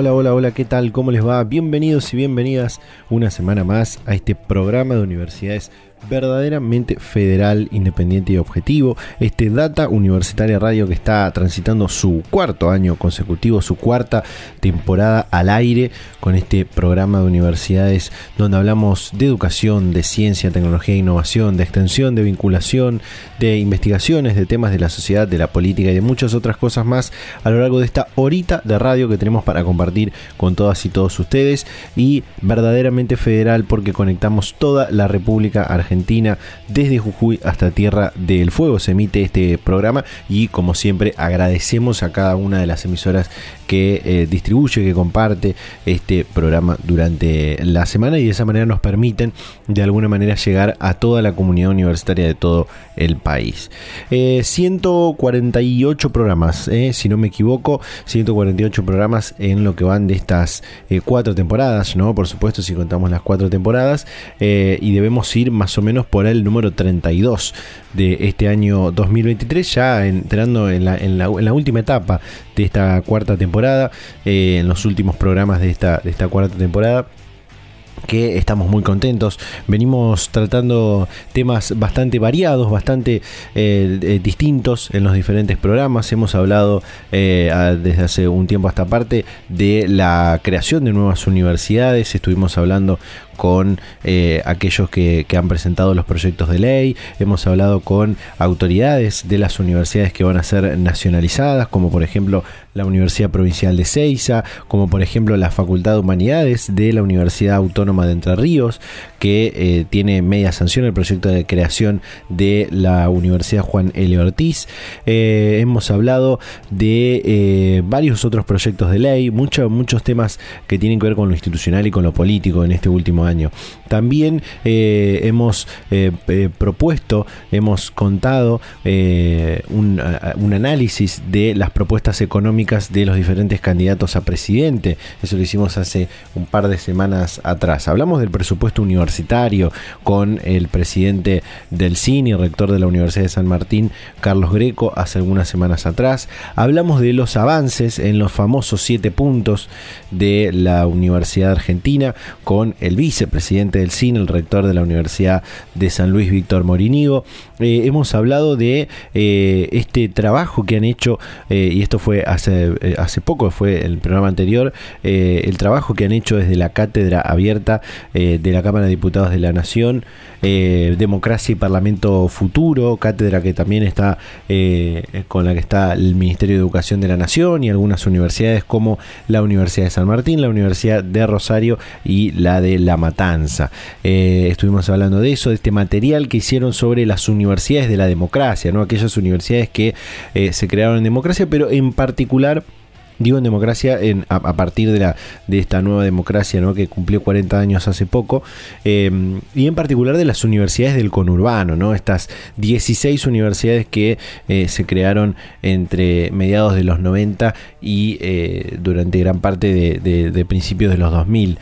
Hola, hola, hola, ¿qué tal? ¿Cómo les va? Bienvenidos y bienvenidas una semana más a este programa de universidades verdaderamente federal, independiente y objetivo. Este Data Universitaria Radio que está transitando su cuarto año consecutivo, su cuarta temporada al aire con este programa de universidades donde hablamos de educación, de ciencia, tecnología e innovación, de extensión, de vinculación, de investigaciones, de temas de la sociedad, de la política y de muchas otras cosas más a lo largo de esta horita de radio que tenemos para compartir con todas y todos ustedes y verdaderamente federal porque conectamos toda la República Argentina Argentina, desde Jujuy hasta Tierra del Fuego se emite este programa y como siempre agradecemos a cada una de las emisoras que eh, distribuye, que comparte este programa durante la semana y de esa manera nos permiten de alguna manera llegar a toda la comunidad universitaria de todo el país. 148 eh, programas, eh, si no me equivoco, 148 programas en lo que van de estas cuatro temporadas, ¿no? Por supuesto, si contamos las cuatro temporadas, y debemos ir más o menos por el número 32 de este año 2023, ya entrando en la, en la, en la última etapa de esta cuarta temporada, eh, en los últimos programas de esta, de esta cuarta temporada que estamos muy contentos. Venimos tratando temas bastante variados, bastante eh, distintos en los diferentes programas. Hemos hablado eh, desde hace un tiempo hasta parte de la creación de nuevas universidades. Estuvimos hablando con eh, aquellos que, han presentado los proyectos de ley, hemos hablado con autoridades de las universidades que van a ser nacionalizadas, como por ejemplo la Universidad Provincial de Ceiza, como por ejemplo la Facultad de Humanidades de la Universidad Autónoma de Entre Ríos, que eh, tiene media sanción el proyecto de creación de la Universidad Juan L. Ortiz. Eh, hemos hablado de varios otros proyectos de ley, muchos temas que tienen que ver con lo institucional y con lo político en este último año También eh, hemos eh, eh, propuesto, hemos contado un, análisis de las propuestas económicas de los diferentes candidatos a presidente. Eso lo hicimos hace un par de semanas atrás. Hablamos del presupuesto universitario con el presidente del CINI, rector de la Universidad de San Martín, Carlos Greco, hace algunas semanas atrás. Hablamos de los avances en los famosos siete puntos de la Universidad Argentina con el vice presidente del CINE, el rector de la Universidad de San Luis, Víctor Morinigo. Eh, hemos hablado de eh, este trabajo que han hecho, eh, y esto fue hace, poco, fue el programa anterior, el trabajo que han hecho desde la cátedra abierta de la Cámara de Diputados de la Nación, Democracia y Parlamento Futuro, cátedra que también está con la que está el Ministerio de Educación de la Nación y algunas universidades como la Universidad de San Martín, la Universidad de Rosario y la de La Matanza. estuvimos hablando de eso, de este material que hicieron sobre las universidades de la democracia, ¿no? aquellas universidades que eh, se crearon en democracia, pero en particular digo en democracia a, partir de, la, de esta nueva democracia ¿no? que cumplió 40 años hace poco, em, y en particular de las universidades del conurbano, ¿no? estas 16 universidades que eh, se crearon entre mediados de los 90 y eh, durante gran parte de, de principios de los 2000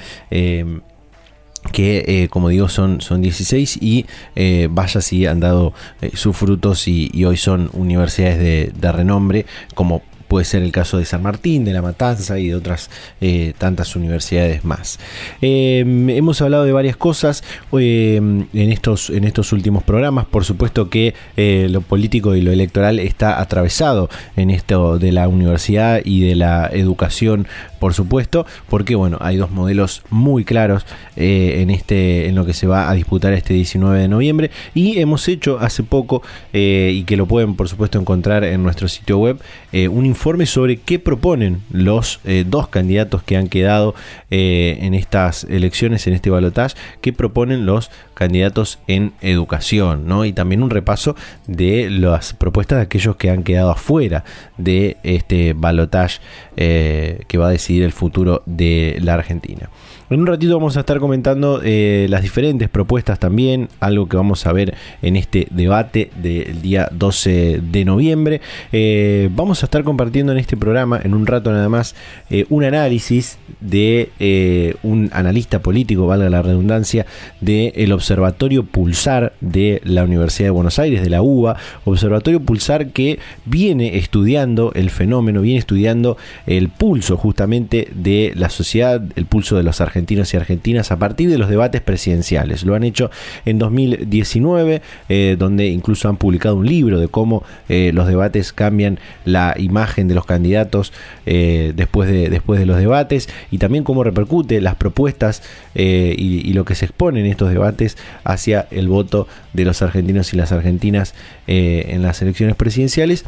que eh, como digo son, son 16 y eh, vaya si han dado eh, sus frutos y, hoy son universidades de, renombre como puede ser el caso de San Martín, de La Matanza y de otras eh, tantas universidades más. Em, hemos hablado de varias cosas en, estos, en estos últimos programas. Por supuesto que lo político y lo electoral está atravesado en esto de la universidad y de la educación por supuesto, porque bueno, hay dos modelos muy claros eh, en este, en lo que se va a disputar este 19 de noviembre. Y hemos hecho hace poco, eh, y que lo pueden por supuesto encontrar en nuestro sitio web, eh, un informe sobre qué proponen los dos candidatos que han quedado en estas elecciones, en este balotaje, qué proponen los candidatos en educación, ¿no? Y también un repaso de las propuestas de aquellos que han quedado afuera de este balotaje que va a el futuro de la Argentina. En un ratito vamos a estar comentando eh, las diferentes propuestas también, algo que vamos a ver en este debate del día 12 de noviembre. Eh, vamos a estar compartiendo en este programa, en un rato nada más, eh, un análisis de un analista político, valga la redundancia, del Observatorio Pulsar de la Universidad de Buenos Aires, de la UBA. Observatorio Pulsar que viene estudiando el fenómeno, viene estudiando el pulso justamente de la sociedad, el pulso de los argentinos argentinos y argentinas a partir de los debates presidenciales. Lo han hecho en 2019, eh, donde incluso han publicado un libro de cómo eh, los debates cambian la imagen de los candidatos eh, después, de, después de los debates y también cómo repercute las propuestas y, lo que se expone en estos debates hacia el voto de los argentinos y las argentinas en las elecciones presidenciales.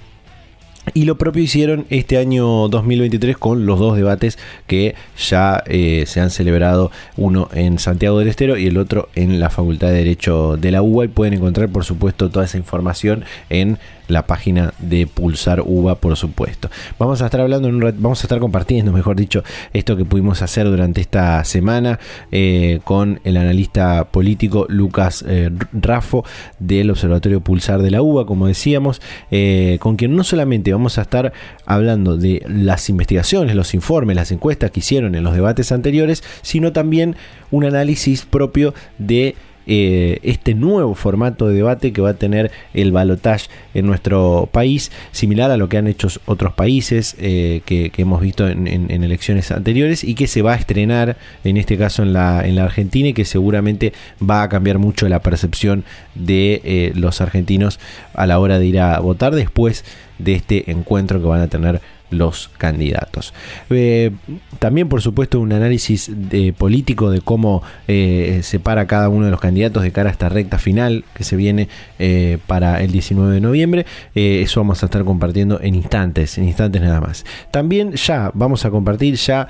Y lo propio hicieron este año 2023 con los dos debates que ya eh, se han celebrado, uno en Santiago del Estero y el otro en la Facultad de Derecho de la UBA. Y pueden encontrar, por supuesto, toda esa información en la página de Pulsar UBA, por supuesto. Vamos a estar hablando, en un vamos a estar compartiendo, mejor dicho, esto que pudimos hacer durante esta semana eh, con el analista político Lucas eh, Rafo del Observatorio Pulsar de la UBA, como decíamos, eh, con quien no solamente vamos a estar hablando de las investigaciones, los informes, las encuestas que hicieron en los debates anteriores, sino también un análisis propio de eh, este nuevo formato de debate que va a tener el balotage en nuestro país, similar a lo que han hecho otros países eh, que, hemos visto en, elecciones anteriores y que se va a estrenar en este caso en la, en la Argentina y que seguramente va a cambiar mucho la percepción de eh, los argentinos a la hora de ir a votar después de este encuentro que van a tener los candidatos. Eh, también, por supuesto, un análisis político de cómo eh, se para cada uno de los candidatos de cara a esta recta final que se viene eh, para el 19 de noviembre. eso vamos a estar compartiendo en instantes, en instantes nada más. También ya vamos a compartir ya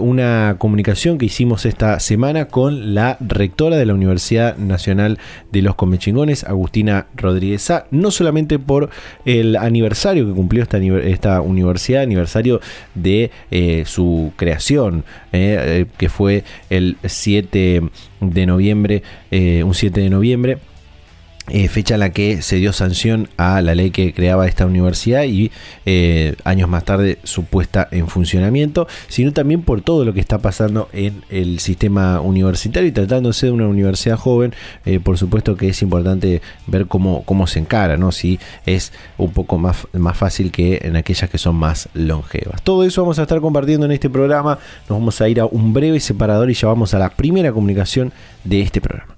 una comunicación que hicimos esta semana con la rectora de la Universidad Nacional de los Comechingones, Agustina Rodríguez no solamente por el aniversario que cumplió esta universidad, aniversario de eh, su creación, eh, eh, que fue el 7 de noviembre, un 7 de noviembre eh, fecha en la que se dio sanción a la ley que creaba esta universidad y eh, años más tarde su puesta en funcionamiento, sino también por todo lo que está pasando en el sistema universitario y tratándose de una universidad joven, eh, por supuesto que es importante ver cómo, cómo se encara, ¿no? si es un poco más, más fácil que en aquellas que son más longevas. Todo eso vamos a estar compartiendo en este programa, nos vamos a ir a un breve separador y ya vamos a la primera comunicación de este programa.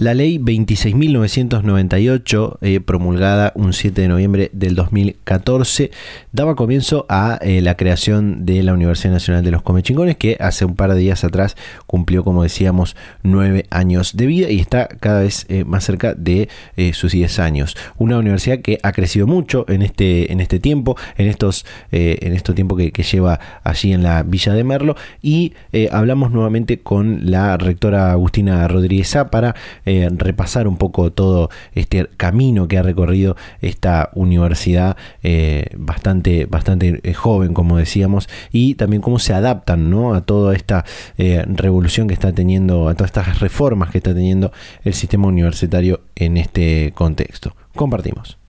La ley 26.998, eh, promulgada un 7 de noviembre del 2014, daba comienzo a eh, la creación de la Universidad Nacional de los Comechingones, que hace un par de días atrás cumplió, como decíamos, nueve años de vida y está cada vez eh, más cerca de sus 10 años. Una universidad que ha crecido mucho en este, en este tiempo, en estos, en este tiempo que, que, lleva allí en la Villa de Merlo, y hablamos nuevamente con la rectora Agustina Rodríguez para eh, repasar un poco todo este camino que ha recorrido esta universidad eh, bastante, bastante eh, joven, como decíamos, y también cómo se adaptan a toda esta revolución que está teniendo, a todas estas reformas que está teniendo el sistema universitario en este contexto. Compartimos.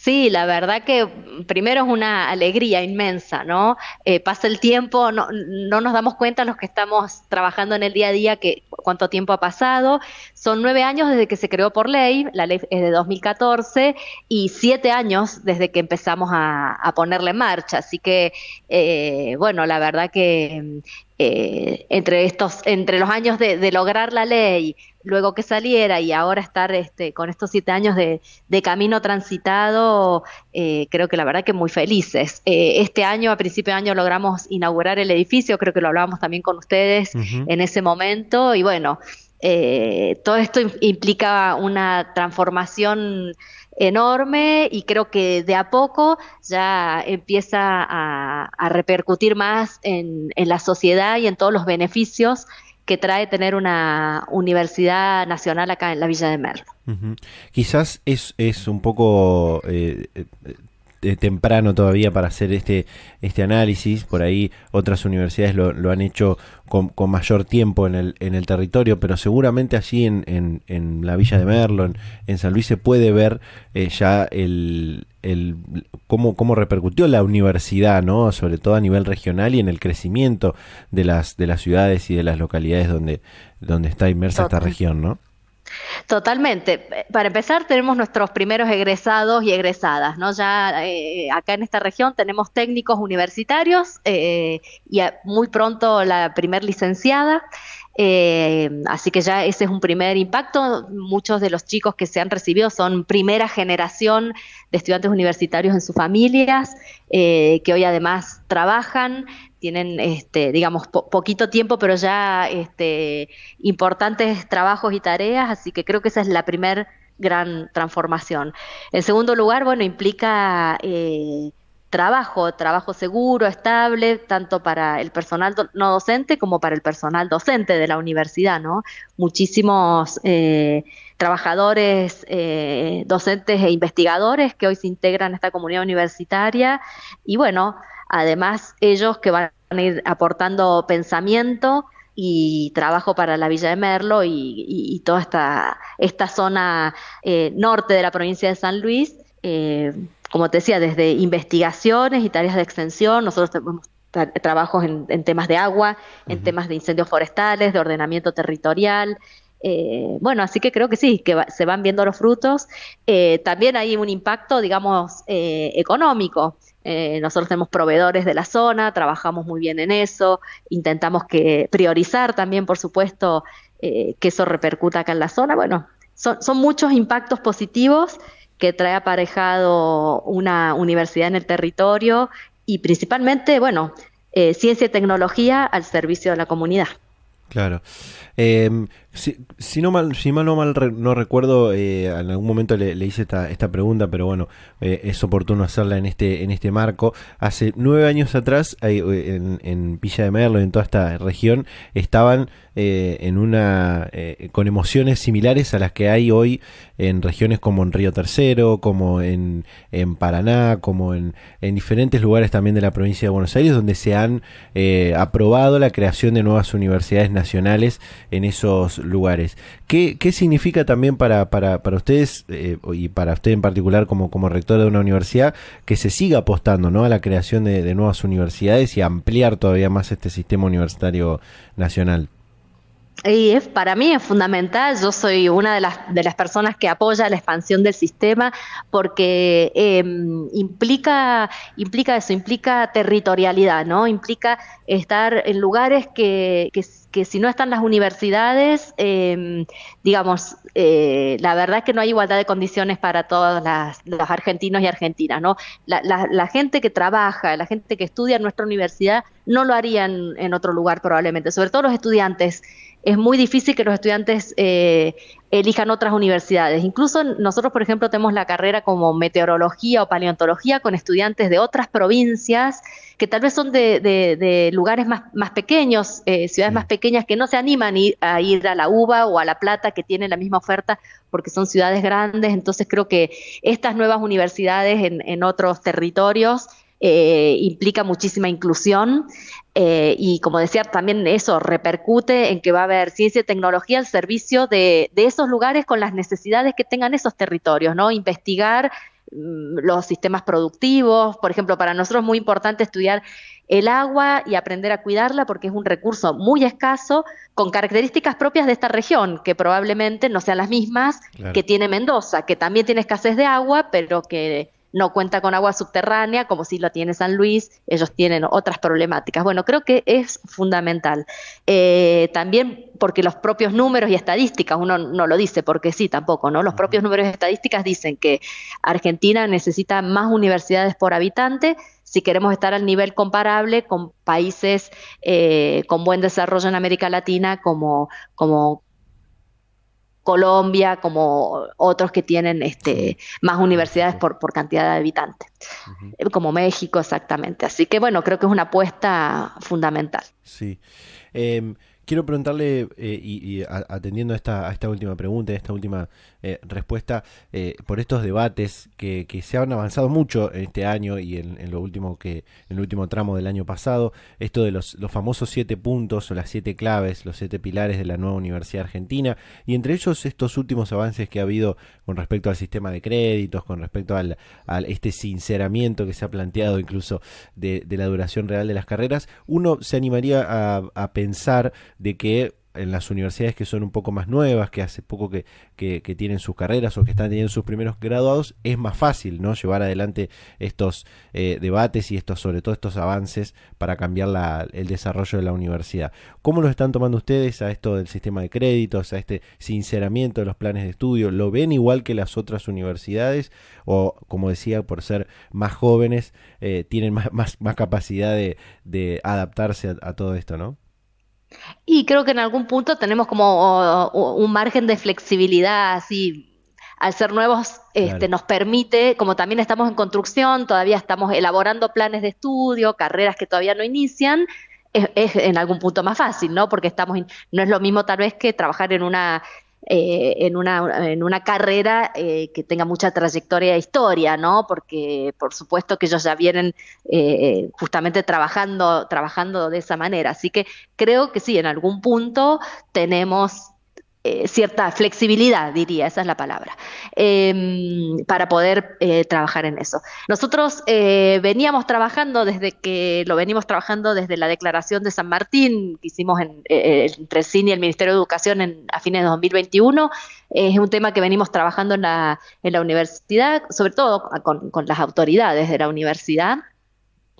Sí, la verdad que primero es una alegría inmensa, ¿no? Eh, pasa el tiempo, no, no, nos damos cuenta los que estamos trabajando en el día a día que cuánto tiempo ha pasado. Son nueve años desde que se creó por ley, la ley es de 2014, y siete años desde que empezamos a, a ponerla en marcha. Así que, eh, bueno, la verdad que eh, entre estos, entre los años de, de lograr la ley, luego que saliera y ahora estar este, con estos siete años de, camino transitado, eh, creo que la verdad que muy felices. Eh, este año, a principio de año, logramos inaugurar el edificio, creo que lo hablábamos también con ustedes en ese momento, y bueno, eh, todo esto implica una transformación enorme y creo que de a poco ya empieza a, repercutir más en, en la sociedad y en todos los beneficios que trae tener una universidad nacional acá en la Villa de Merlo. Quizás es, es un poco eh, eh, temprano todavía para hacer este, este análisis. Por ahí otras universidades lo, lo han hecho con, mayor tiempo en el, en el territorio, pero seguramente allí en, en, la Villa de Merlo, en, San Luis, se puede ver eh, ya el, el cómo, cómo repercutió la universidad, ¿no? sobre todo a nivel regional y en el crecimiento de las, de las ciudades y de las localidades donde, donde está inmersa esta región, ¿no? Totalmente. Para empezar, tenemos nuestros primeros egresados y egresadas, ¿no? Ya eh, acá en esta región tenemos técnicos universitarios eh, y muy pronto la primer licenciada. Eh, así que ya ese es un primer impacto. Muchos de los chicos que se han recibido son primera generación de estudiantes universitarios en sus familias, que hoy además trabajan, tienen, este, digamos, poquito tiempo, pero ya este, importantes trabajos y tareas, así que creo que esa es la primer gran transformación. En segundo lugar, bueno, implica eh, trabajo, trabajo seguro, estable, tanto para el personal no docente como para el personal docente de la universidad, ¿no? Muchísimos eh, trabajadores, eh, docentes e investigadores que hoy se integran a esta comunidad universitaria y bueno, Además, ellos que van a ir aportando pensamiento y trabajo para la Villa de Merlo y, toda esta, esta zona eh, norte de la provincia de San Luis. Eh, como te decía, desde investigaciones y tareas de extensión, nosotros tenemos trabajos en, temas de agua, en temas de incendios forestales, de ordenamiento territorial. Eh, bueno, así que creo que sí, que se van viendo los frutos. también hay un impacto, digamos, económico. Eh, nosotros tenemos proveedores de la zona, trabajamos muy bien en eso, intentamos que priorizar también, por supuesto, eh, que eso repercuta acá en la zona. Bueno, son, muchos impactos positivos que trae aparejado una universidad en el territorio y principalmente, bueno, eh, ciencia y tecnología al servicio de la comunidad. Claro. Em, si, no mal, si mal no mal no recuerdo, eh, en algún momento le, hice esta, esta, pregunta, pero bueno, eh, es oportuno hacerla en este, en este marco. Hace nueve años atrás, eh, en, en, Villa de Merlo, en toda esta región, estaban en una con emociones similares a las que hay hoy en regiones como en Río Tercero, como en, en Paraná, como en, en, diferentes lugares también de la provincia de Buenos Aires, donde se han aprobado la creación de nuevas universidades nacionales en esos lugares. ¿Qué, qué significa también para, para, para ustedes eh, y para usted en particular como, como rector de una universidad que se siga apostando ¿no? a la creación de, de nuevas universidades y ampliar todavía más este sistema universitario nacional? Y es, para mí es fundamental, yo soy una de las, de las personas que apoya la expansión del sistema porque em, implica, implica eso, implica territorialidad, ¿no? Implica estar en lugares que, que, si no están las universidades, em, digamos, eh, la verdad es que no hay igualdad de condiciones para todos los argentinos y argentinas, ¿no? La, la, gente que trabaja, la gente que estudia en nuestra universidad no lo harían en otro lugar probablemente, sobre todo los estudiantes es muy difícil que los estudiantes eh, elijan otras universidades. Incluso nosotros, por ejemplo, tenemos la carrera como meteorología o paleontología con estudiantes de otras provincias que tal vez son de, lugares más, más pequeños, eh, ciudades más pequeñas que no se animan a ir a la UBA o a La Plata, que tienen la misma oferta porque son ciudades grandes. Entonces creo que estas nuevas universidades en, en otros territorios eh, implica muchísima inclusión eh, y como decía, también eso repercute en que va a haber ciencia y tecnología al servicio de, esos lugares con las necesidades que tengan esos territorios, ¿no? Investigar mm, los sistemas productivos. Por ejemplo, para nosotros es muy importante estudiar el agua y aprender a cuidarla porque es un recurso muy escaso con características propias de esta región, que probablemente no sean las mismas que tiene Mendoza, que también tiene escasez de agua, pero que no cuenta con agua subterránea como si lo tiene San Luis, ellos tienen otras problemáticas. Bueno, creo que es fundamental. Eh, también porque los propios números y estadísticas, uno no lo dice porque sí tampoco, ¿no? Los propios números y estadísticas dicen que Argentina necesita más universidades por habitante si queremos estar al nivel comparable con países eh, con buen desarrollo en América Latina como, como Colombia, como otros que tienen este, más universidades por, por cantidad de habitantes, como México exactamente. Así que bueno, creo que es una apuesta fundamental. Sí. Em, quiero preguntarle, eh, y, atendiendo a esta, a esta última pregunta, a esta última eh, respuesta eh, por estos debates que, se han avanzado mucho en este año y en, lo último que en el último tramo del año pasado esto de los, famosos siete puntos o las siete claves los siete pilares de la nueva universidad argentina y entre ellos estos últimos avances que ha habido con respecto al sistema de créditos con respecto al, este sinceramiento que se ha planteado incluso de, la duración real de las carreras uno se animaría a pensar de que en las universidades que son un poco más nuevas, que hace poco que, tienen sus carreras o que están teniendo sus primeros graduados, es más fácil ¿no? llevar adelante estos eh, debates y estos, sobre todo estos avances para cambiar el desarrollo de la universidad. ¿Cómo lo están tomando ustedes a esto del sistema de créditos, a este sinceramiento de los planes de estudio? ¿Lo ven igual que las otras universidades? O, como decía, por ser más jóvenes, eh, tienen más, capacidad de adaptarse a todo esto, ¿no? Y creo que en algún punto tenemos como un margen de flexibilidad así. Al ser nuevos, este, nos permite, como también estamos en construcción, todavía estamos elaborando planes de estudio, carreras que todavía no inician, es, en algún punto más fácil, ¿no? Porque estamos, no es lo mismo tal vez que trabajar en una eh, en, una, en una carrera eh, que tenga mucha trayectoria e historia, ¿no? Porque por supuesto que ellos ya vienen eh, justamente trabajando, trabajando de esa manera. Así que creo que sí, en algún punto tenemos eh, cierta flexibilidad, diría, esa es la palabra, em, para poder eh, trabajar en eso. Nosotros eh, veníamos trabajando desde que lo venimos trabajando desde la declaración de San Martín que hicimos en, entre CINI y el Ministerio de Educación a fines de 2021. Es un tema que venimos trabajando en la, en la universidad, sobre todo con, con las autoridades de la universidad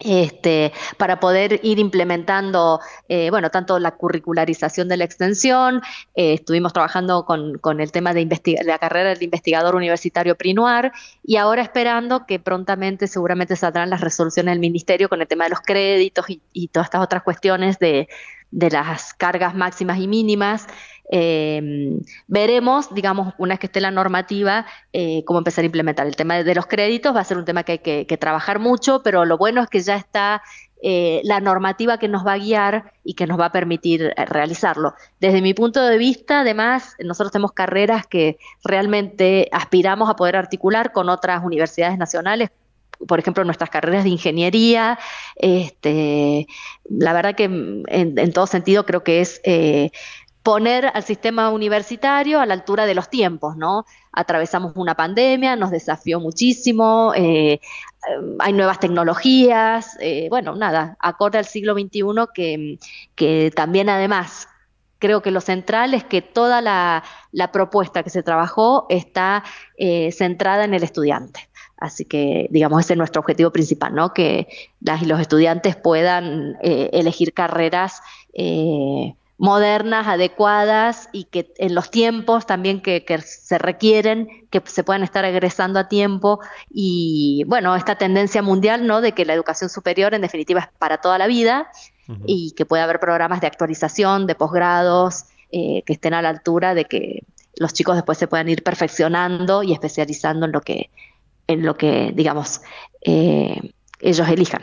este, para poder ir implementando, eh, bueno, tanto la curricularización de la extensión, eh, estuvimos trabajando con, el tema de la carrera del investigador universitario Prinuar y ahora esperando que prontamente seguramente saldrán las resoluciones del ministerio con el tema de los créditos y, y todas estas otras cuestiones de las cargas máximas y mínimas. Eh, veremos, digamos, una vez que esté la normativa, eh, cómo empezar a implementar. El tema de los créditos va a ser un tema que hay que, trabajar mucho, pero lo bueno es que ya está eh, la normativa que nos va a guiar y que nos va a permitir realizarlo. Desde mi punto de vista, además, nosotros tenemos carreras que realmente aspiramos a poder articular con otras universidades nacionales por ejemplo, nuestras carreras de ingeniería, este, la verdad que en, todo sentido creo que es poner al sistema universitario a la altura de los tiempos, ¿no? Atravesamos una pandemia, nos desafió muchísimo, eh, hay nuevas tecnologías, eh, bueno, nada, acorde al siglo XXI que, que también además creo que lo central es que toda la, propuesta que se trabajó está eh, centrada en el estudiante. Así que, digamos, ese es nuestro objetivo principal, ¿no? Que las y los estudiantes puedan elegir carreras modernas, adecuadas y que en los tiempos también que, se requieren, que se puedan estar egresando a tiempo y bueno, esta tendencia mundial, ¿no? De que la educación superior en definitiva es para toda la vida y que pueda haber programas de actualización, de posgrados, eh, que estén a la altura de que los chicos después se puedan ir perfeccionando y especializando en lo que, en lo que digamos, eh, ellos elijan.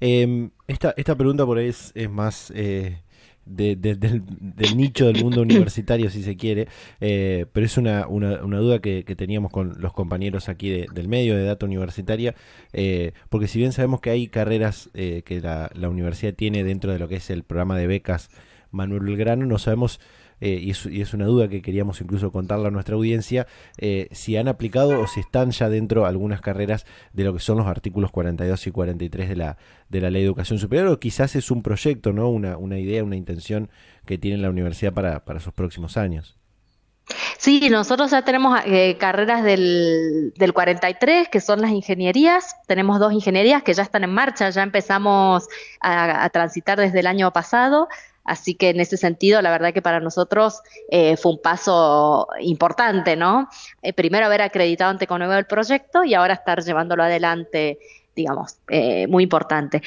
Em, esta, esta pregunta por ahí es, es más eh, del, nicho del mundo universitario, si se quiere, eh, pero es una, una, duda que, teníamos con los compañeros aquí del medio de data universitaria, eh, porque si bien sabemos que hay carreras eh, que la, universidad tiene dentro de lo que es el programa de becas Manuel Belgrano, no sabemos eh, y, es, una duda que queríamos incluso contarle a nuestra audiencia, eh, si han aplicado o si están ya dentro algunas carreras de lo que son los artículos 42 y 43 de la, de la Ley de Educación Superior, o quizás es un proyecto, ¿no? una, una idea, una intención que tiene la universidad para, para sus próximos años. Sí, nosotros ya tenemos eh, carreras del, del 43, que son las ingenierías. Tenemos dos ingenierías que ya están en marcha, ya empezamos a, transitar desde el año pasado. Así que en ese sentido, la verdad que para nosotros eh, fue un paso importante, ¿no? Eh, primero haber acreditado ante Conuevo el proyecto y ahora estar llevándolo adelante digamos, eh, muy importante.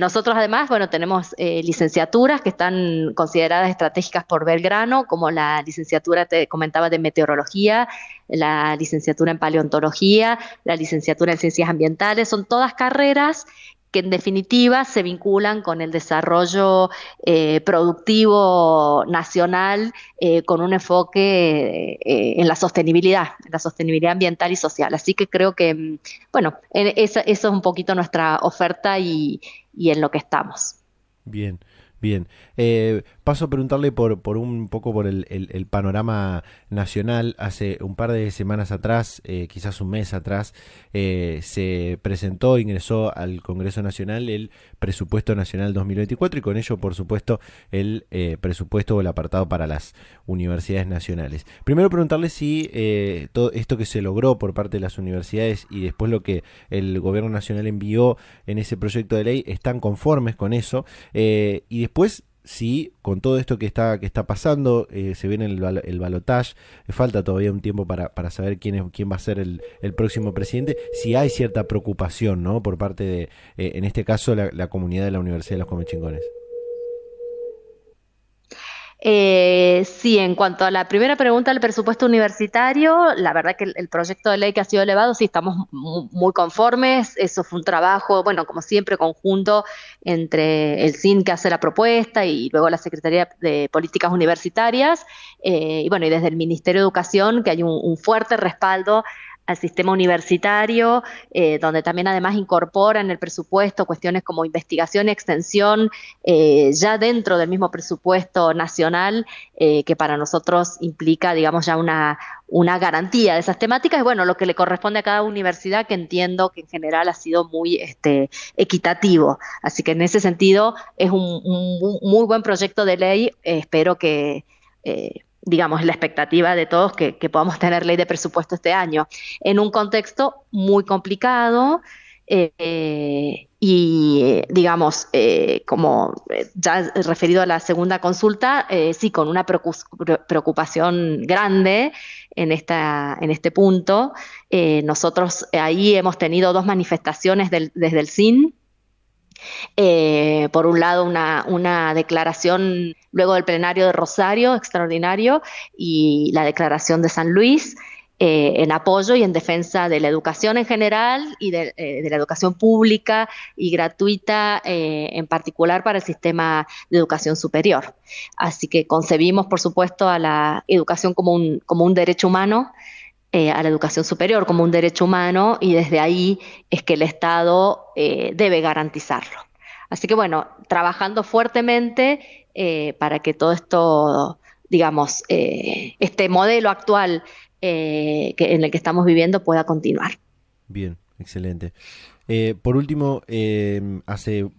Nosotros además, bueno, tenemos licenciaturas que están consideradas estratégicas por Belgrano, como la licenciatura, te comentaba, de meteorología, la licenciatura en paleontología, la licenciatura en ciencias ambientales, son todas carreras que en definitiva se vinculan con el desarrollo eh, productivo nacional eh, con un enfoque eh, en la sostenibilidad, en la sostenibilidad ambiental y social. Así que creo que, mm, bueno, esa, eso es un poquito nuestra oferta y, y en lo que estamos. Bien. Bien, eh, paso a preguntarle por, por un poco por el, el, panorama nacional. Hace un par de semanas atrás, eh, quizás un mes atrás, eh, se presentó, ingresó al Congreso Nacional el presupuesto nacional 2024 y con ello, por supuesto, el presupuesto o el apartado para las universidades nacionales. Primero preguntarle si todo esto que se logró por parte de las universidades y después lo que el gobierno nacional envió en ese proyecto de ley están conformes con eso y después, si con todo esto que está, que está pasando, eh, se viene el, el balotage, eh, falta todavía un tiempo para, para saber quién, es, quién va a ser el, el, próximo presidente, si hay cierta preocupación, ¿no? Por parte de, eh, en este caso, la, la, comunidad de la Universidad de los Comechingones. Eh, sí, en cuanto a la primera pregunta del presupuesto universitario, la verdad que el, proyecto de ley que ha sido elevado, sí estamos muy conformes. Eso fue un trabajo, bueno, como siempre, conjunto entre el CIN que hace la propuesta y luego la Secretaría de Políticas Universitarias. Eh, y bueno, y desde el Ministerio de Educación, que hay un fuerte respaldo al sistema universitario, eh, donde también además incorpora en el presupuesto cuestiones como investigación y extensión, eh, ya dentro del mismo presupuesto nacional, eh, que para nosotros implica, digamos, ya una, una garantía de esas temáticas, y bueno, lo que le corresponde a cada universidad, que entiendo que en general ha sido muy este, equitativo. Así que en ese sentido es un, muy buen proyecto de ley, espero que digamos, la expectativa de todos que, podamos tener ley de presupuesto este año, en un contexto muy complicado. Eh, y digamos, eh, como ya referido a la segunda consulta, eh, sí, con una preocupación grande en, esta, en este punto. nosotros ahí hemos tenido dos manifestaciones desde el CIN, eh, por un lado, una, declaración luego del plenario de Rosario, extraordinario, y la declaración de San Luis. Eh, en apoyo y en defensa de la educación en general y de, eh, la educación pública y gratuita, en particular para el sistema de educación superior. Así que concebimos, por supuesto, a la educación como un, como un derecho humano eh, a la educación superior como un derecho humano y desde ahí es que el Estado eh, debe garantizarlo. Así que bueno, trabajando fuertemente eh, para que todo esto, digamos, este modelo actual en el que estamos viviendo pueda continuar. Bien, excelente. por último, hace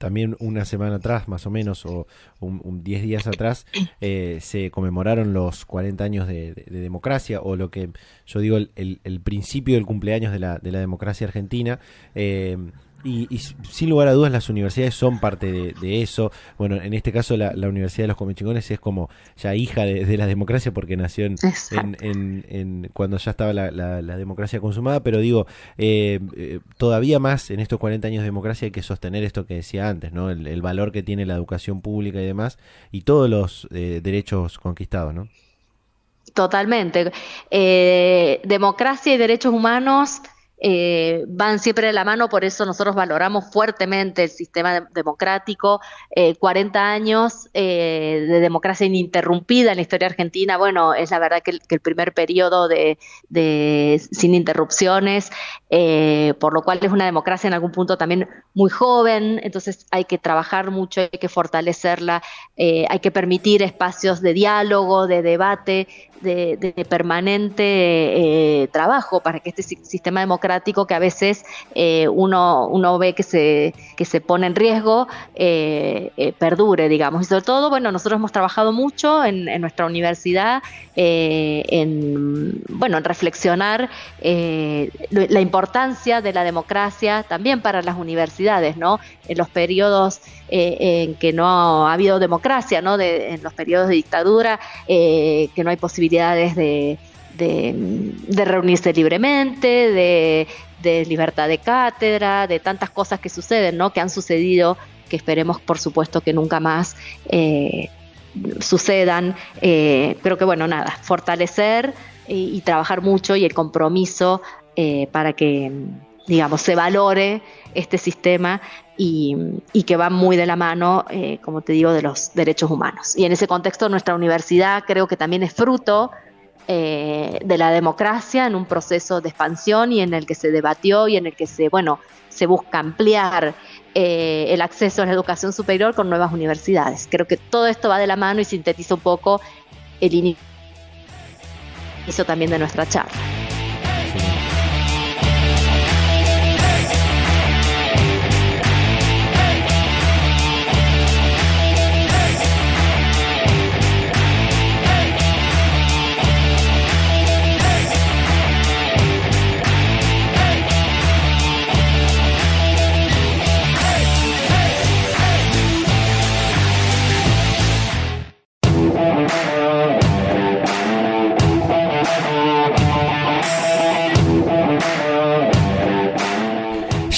también una semana atrás, más o menos, o un 10 días atrás, eh, se conmemoraron los 40 años de, democracia, o lo que yo digo, el, el, principio del cumpleaños de la, de la democracia argentina. Eh, y, sin lugar a dudas las universidades son parte de, eso. Bueno, en este caso la, Universidad de los Comechingones es como ya hija de, la democracia porque nació en, en, cuando ya estaba la, democracia consumada, pero digo, eh, eh, todavía más en estos 40 años de democracia hay que sostener esto que decía antes, ¿no? El, valor que tiene la educación pública y demás y todos los eh, derechos conquistados, ¿no? Totalmente. democracia y derechos humanos eh, van siempre de la mano, por eso nosotros valoramos fuertemente el sistema democrático. 40 eh, años eh, de democracia ininterrumpida en la historia argentina, bueno, es la verdad que el, primer periodo de, sin interrupciones, por lo cual es una democracia en algún punto también muy joven, entonces hay que trabajar mucho, hay que fortalecerla, hay que permitir espacios de diálogo, de debate, de, permanente trabajo para que este sistema democrático que a veces eh, uno, uno ve que se, que se pone en riesgo eh, perdure, digamos. Y sobre todo, bueno, nosotros hemos trabajado mucho en, nuestra universidad en, bueno, en reflexionar la importancia de la democracia también para las universidades, ¿no? En los periodos en que no ha habido democracia, ¿no? En los periodos de dictadura, que no hay posibilidad de, reunirse libremente, de, libertad de cátedra, de tantas cosas que suceden, ¿no? que han sucedido, que esperemos por supuesto que nunca más eh, sucedan. Eh, pero que bueno, nada, fortalecer y, trabajar mucho y el compromiso eh, para que digamos, se valore este sistema y, que va muy de la mano, eh, como te digo, de los derechos humanos. Y en ese contexto nuestra universidad creo que también es fruto eh, de la democracia en un proceso de expansión y en el que se debatió y en el que se, bueno, se busca ampliar eh, el acceso a la educación superior con nuevas universidades. Creo que todo esto va de la mano y sintetiza un poco el inicio también de nuestra charla.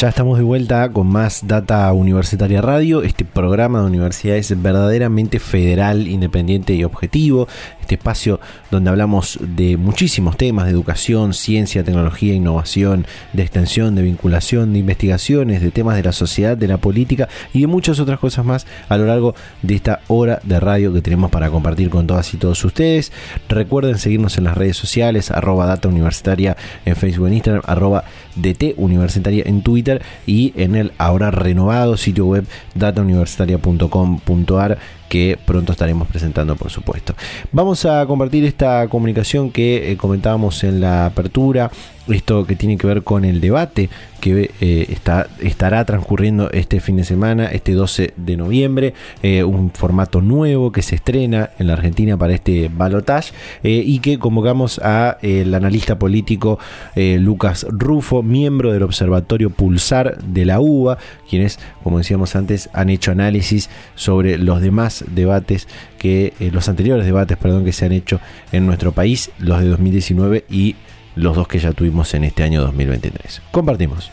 Ya estamos de vuelta con más Data Universitaria Radio. Este programa de universidad es verdaderamente federal, independiente y objetivo. Este espacio donde hablamos de muchísimos temas de educación, ciencia, tecnología, innovación, de extensión, de vinculación, de investigaciones, de temas de la sociedad, de la política y de muchas otras cosas más a lo largo de esta hora de radio que tenemos para compartir con todas y todos ustedes. Recuerden seguirnos en las redes sociales, arroba Data Universitaria en Facebook, en Instagram, arroba DT Universitaria en Twitter y en el ahora renovado sitio web datauniversitaria.com.ar que pronto estaremos presentando, por supuesto. Vamos a compartir esta comunicación que eh, comentábamos en la apertura, esto que tiene que ver con el debate que eh, está, estará transcurriendo este fin de semana, este 12 de noviembre, eh, un formato nuevo que se estrena en la Argentina para este balotage y que convocamos a el analista político Lucas Rufo, miembro del Observatorio Pulsar de la UBA, quienes, como decíamos antes, han hecho análisis sobre los demás debates que, eh, los anteriores debates, perdón, que se han hecho en nuestro país, los de 2019 y los dos que ya tuvimos en este año 2023. Compartimos.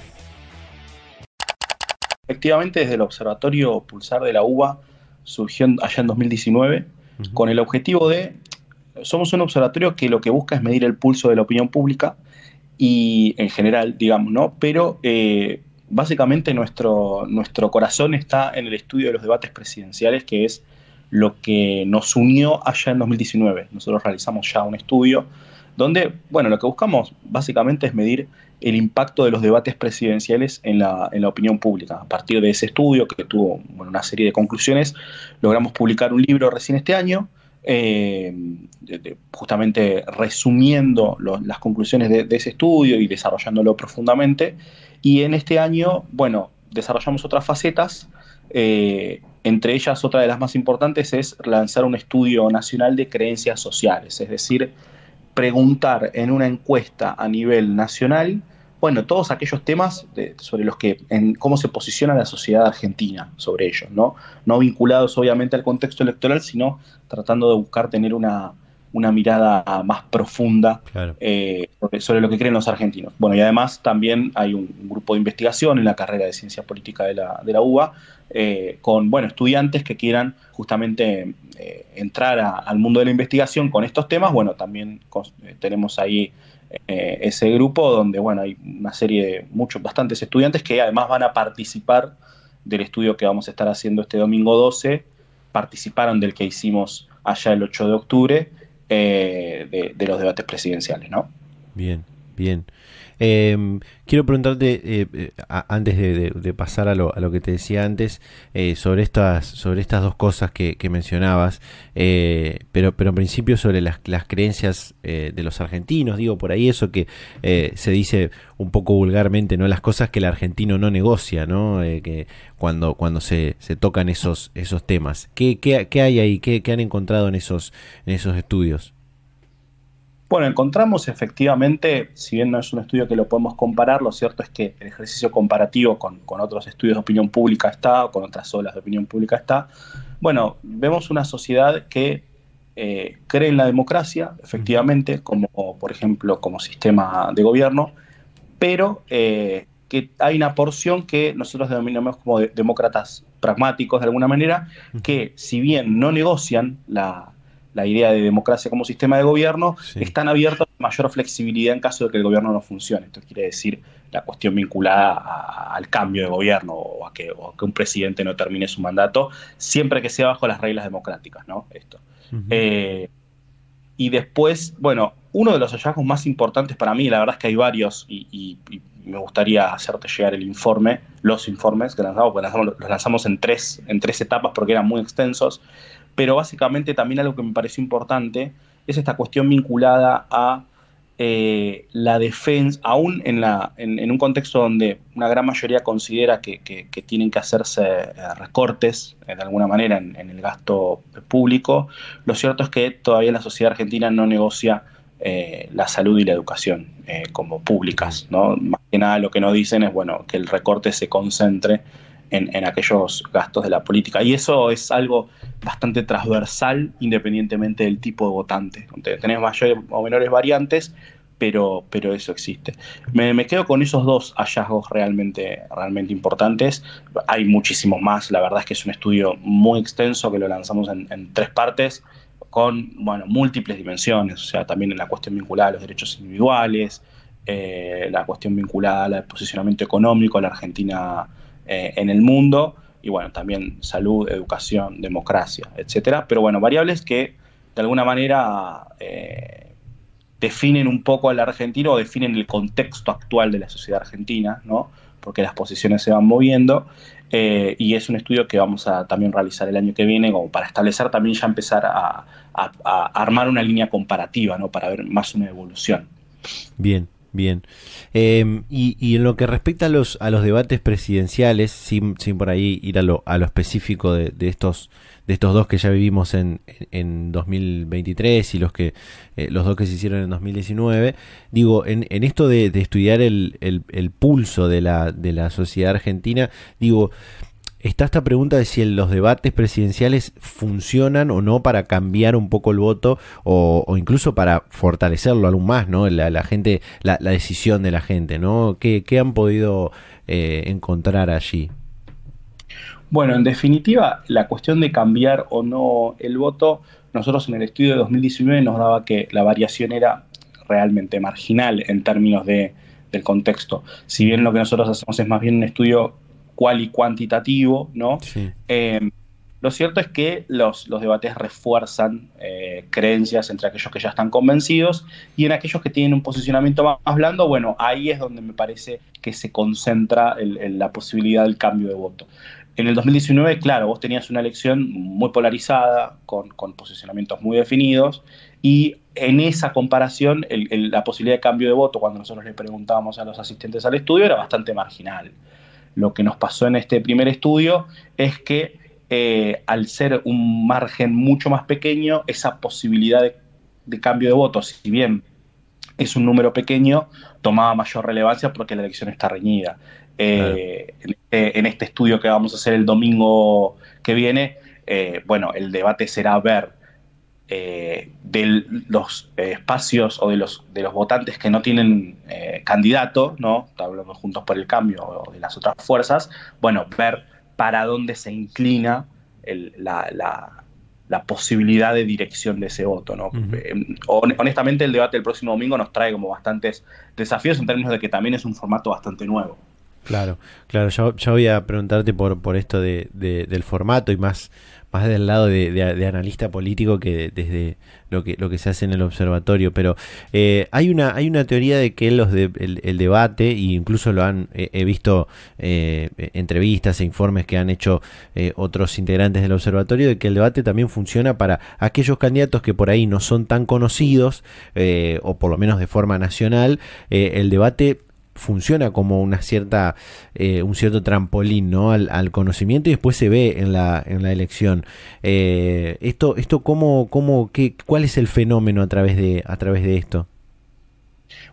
Efectivamente, desde el Observatorio Pulsar de la UBA surgió allá en 2019 con el objetivo de, somos un observatorio que lo que busca es medir el pulso de la opinión pública y en general, digamos, ¿no? Pero eh, básicamente nuestro, nuestro corazón está en el estudio de los debates presidenciales, que es lo que nos unió allá en 2019. Nosotros realizamos ya un estudio donde, bueno, lo que buscamos básicamente es medir el impacto de los debates presidenciales en la, opinión pública. A partir de ese estudio, que tuvo una serie de conclusiones, logramos publicar un libro recién este año, eh, justamente resumiendo las conclusiones de, ese estudio y desarrollándolo profundamente. Y en este año, bueno, desarrollamos otras facetas eh, entre ellas, otra de las más importantes es lanzar un estudio nacional de creencias sociales, es decir, preguntar en una encuesta a nivel nacional, bueno, todos aquellos temas sobre los que, en cómo se posiciona la sociedad argentina sobre ellos, ¿no? No vinculados obviamente al contexto electoral, sino tratando de buscar tener una, una mirada más profunda eh, sobre, lo que creen los argentinos. Bueno, y además también hay un, grupo de investigación en la carrera de ciencia política de la, de la UBA eh, con bueno, estudiantes que quieran justamente eh, entrar al mundo de la investigación con estos temas. Bueno, también tenemos ahí ese grupo donde bueno, hay una serie de muchos, bastantes estudiantes que además van a participar del estudio que vamos a estar haciendo este domingo 12, participaron del que hicimos allá el 8 de octubre eh, de, los debates presidenciales, ¿no? Bien, bien. Em, quiero preguntarte, eh, eh, antes de, pasar a lo, a lo, que te decía antes, sobre, estas, sobre estas dos cosas que, mencionabas, pero, pero en principio sobre las, las creencias de los argentinos, digo por ahí eso que se dice un poco vulgarmente, ¿no? Las cosas que el argentino no negocia, ¿no? que cuando, cuando se, se tocan esos, esos temas. ¿Qué, qué, hay ahí? ¿Qué, ¿Qué, han encontrado en esos, en esos estudios? Bueno, encontramos efectivamente, si bien no es un estudio que lo podemos comparar, lo cierto es que el ejercicio comparativo con, otros estudios de opinión pública está, o con otras olas de opinión pública está. Bueno, vemos una sociedad que eh, cree en la democracia, efectivamente, como por ejemplo como sistema de gobierno, pero eh, que hay una porción que nosotros denominamos como demócratas pragmáticos de alguna manera, que si bien no negocian la, la idea de democracia como sistema de gobierno, están abiertos a mayor flexibilidad en caso de que el gobierno no funcione. Esto quiere decir la cuestión vinculada al cambio de gobierno o a, que, un presidente no termine su mandato, siempre que sea bajo las reglas democráticas, ¿no? Esto. Eh, y después, bueno, uno de los hallazgos más importantes para mí, la verdad es que hay varios, y, me gustaría hacerte llegar el informe, los informes que lanzamos, porque los lanzamos en tres, en tres etapas porque eran muy extensos pero básicamente también algo que me pareció importante es esta cuestión vinculada a eh, la defensa, aún en, la, en, un contexto donde una gran mayoría considera que, tienen que hacerse eh, recortes eh, de alguna manera en, el gasto público, lo cierto es que todavía la sociedad argentina no negocia la salud y la educación como públicas. ¿no? Más que nada lo que nos dicen es bueno, que el recorte se concentre en, aquellos gastos de la política. Y eso es algo bastante transversal independientemente del tipo de votante. Tenés mayores o menores variantes, pero, pero eso existe. Me, quedo con esos dos hallazgos realmente, realmente importantes. Hay muchísimos más, la verdad es que es un estudio muy extenso que lo lanzamos en, tres partes con bueno, múltiples dimensiones, o sea, también en la cuestión vinculada a los derechos individuales, eh, la cuestión vinculada al posicionamiento económico, la Argentina eh, en el mundo, y bueno, también salud, educación, democracia, etcétera. Pero bueno, variables que de alguna manera eh, definen un poco al argentino o definen el contexto actual de la sociedad argentina, ¿no? Porque las posiciones se van moviendo. Eh, y es un estudio que vamos a también realizar el año que viene, como para establecer también ya empezar a, a armar una línea comparativa, ¿no? Para ver más una evolución. Bien, Bien. Em, y, en lo que respecta a los, a los debates presidenciales, sin, sin por ahí ir a lo, a lo específico de, estos, de estos dos que ya vivimos en, en 2023 y los, que, eh, los dos que se hicieron en 2019, digo, en, en esto de, de estudiar el, el, el, pulso de la, de la sociedad argentina, digo, está esta pregunta de si los debates presidenciales funcionan o no para cambiar un poco el voto o, incluso para fortalecerlo aún más, ¿no? La, gente, la, decisión de la gente, ¿no? ¿Qué, han podido eh, encontrar allí? Bueno, en definitiva, la cuestión de cambiar o no el voto, nosotros en el estudio de 2019 nos daba que la variación era realmente marginal en términos de, del contexto. Si bien lo que nosotros hacemos es más bien un estudio cual y cuantitativo, ¿no? Em, lo cierto es que los, los debates refuerzan eh, creencias entre aquellos que ya están convencidos y en aquellos que tienen un posicionamiento más, blando, bueno, ahí es donde me parece que se concentra la posibilidad del cambio de voto. En el 2019, claro, vos tenías una elección muy polarizada, con, posicionamientos muy definidos, y en esa comparación la posibilidad de cambio de voto, cuando nosotros le preguntábamos a los asistentes al estudio, era bastante marginal. Lo que nos pasó en este primer estudio es que eh, al ser un margen mucho más pequeño, esa posibilidad de, cambio de votos, si bien es un número pequeño, tomaba mayor relevancia porque la elección está reñida. Eh, este, en, este, estudio que vamos a hacer el domingo que viene, eh, bueno, el debate será ver eh, de los eh, espacios o de los, de los votantes que no tienen eh, candidato, ¿no? Hablando juntos por el cambio o de las otras fuerzas, bueno, ver para dónde se inclina la, posibilidad de dirección de ese voto, ¿no? honestamente, el debate del próximo domingo nos trae como bastantes desafíos en términos de que también es un formato bastante nuevo. Claro, claro, yo, voy a preguntarte por, por esto de, del formato y más más del lado de, analista político que desde lo que lo que se hace en el observatorio pero eh, hay una hay una teoría de que los de, el, debate e incluso lo han he visto eh, entrevistas e informes que han hecho eh, otros integrantes del observatorio de que el debate también funciona para aquellos candidatos que por ahí no son tan conocidos o por lo menos de forma nacional el debate funciona como una cierta eh, un cierto trampolín ¿no? al, conocimiento y después se ve en la, en la elección eh, esto esto cómo, cómo qué, cuál es el fenómeno a través de a través de esto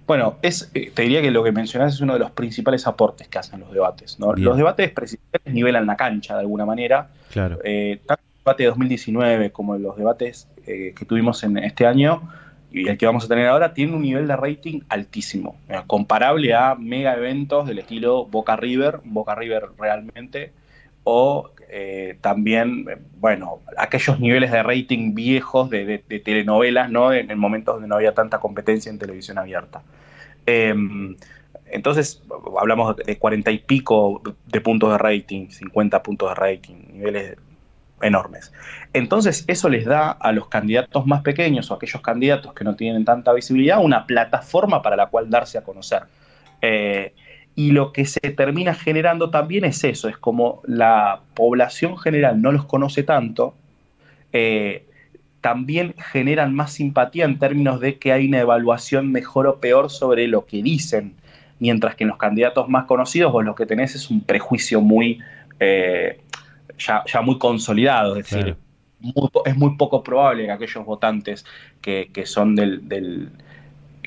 bueno, es, eh, te diría que lo que mencionás es uno de los principales aportes que hacen los debates. ¿no? Los debates presidenciales nivelan la cancha de alguna manera. Claro. tanto el debate de 2019 como los debates que tuvimos en este año y el que vamos a tener ahora tiene un nivel de rating altísimo, comparable a mega eventos del estilo Boca River, Boca River realmente, o eh, también, bueno, aquellos niveles de rating viejos de, telenovelas, ¿no? En, momentos donde no había tanta competencia en televisión abierta. Em, entonces, hablamos de cuarenta y pico de puntos de rating, 50 puntos de rating, niveles enormes. Entonces, eso les da a los candidatos más pequeños o aquellos candidatos que no tienen tanta visibilidad una plataforma para la cual darse a conocer. Eh, y lo que se termina generando también es eso, es como la población general no los conoce tanto, eh, también generan más simpatía en términos de que hay una evaluación mejor o peor sobre lo que dicen, mientras que en los candidatos más conocidos vos lo que tenés es un prejuicio muy... Eh, ya, muy consolidado, es decir, es muy poco probable que aquellos votantes que, son del,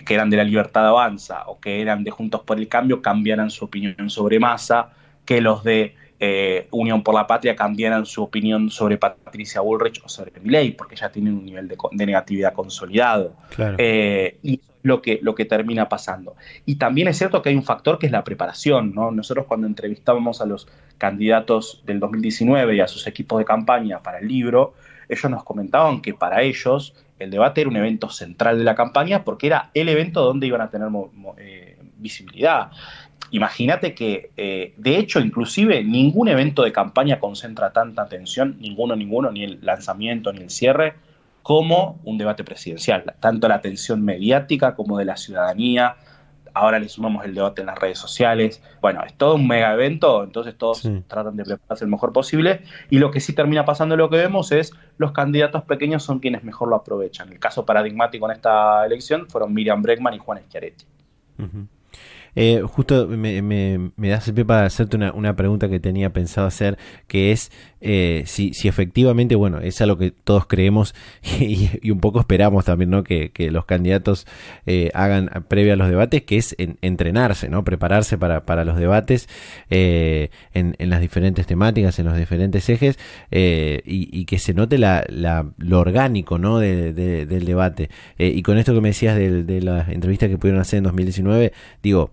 que eran de la libertad avanza o que eran de Juntos por el Cambio cambiaran su opinión sobre Massa, que los de eh, Unión por la Patria cambiaran su opinión sobre Patricia Bullrich o sobre Milley, porque ya tienen un nivel de, negatividad consolidado. Eh, y lo que, lo que termina pasando. Y también es cierto que hay un factor que es la preparación. ¿no? Nosotros cuando entrevistábamos a los candidatos del 2019 y a sus equipos de campaña para el libro, ellos nos comentaban que para ellos el debate era un evento central de la campaña porque era el evento donde iban a tener eh, visibilidad. Imagínate que, eh, de hecho, inclusive ningún evento de campaña concentra tanta atención, ninguno, ninguno, ni el lanzamiento ni el cierre, como un debate presidencial. Tanto la atención mediática como de la ciudadanía. Ahora le sumamos el debate en las redes sociales. Bueno, es todo un mega evento, entonces todos tratan de prepararse el mejor posible. Y lo que sí termina pasando, lo que vemos es los candidatos pequeños son quienes mejor lo aprovechan. El caso paradigmático en esta elección fueron Miriam Bregman y Juan Schiaretti. Eh, justo me, me, me, das el pie para hacerte una, una, pregunta que tenía pensado hacer, que es eh, si, si, efectivamente, bueno, es a lo que todos creemos y, un poco esperamos también, ¿no? Que, que los candidatos eh, hagan previa a los debates, que es entrenarse, ¿no? Prepararse para, para los debates en, en, las diferentes temáticas, en los diferentes ejes y, y, que se note la, la, lo orgánico, ¿no? De, del debate. y con esto que me decías de, de la entrevista que pudieron hacer en 2019, digo,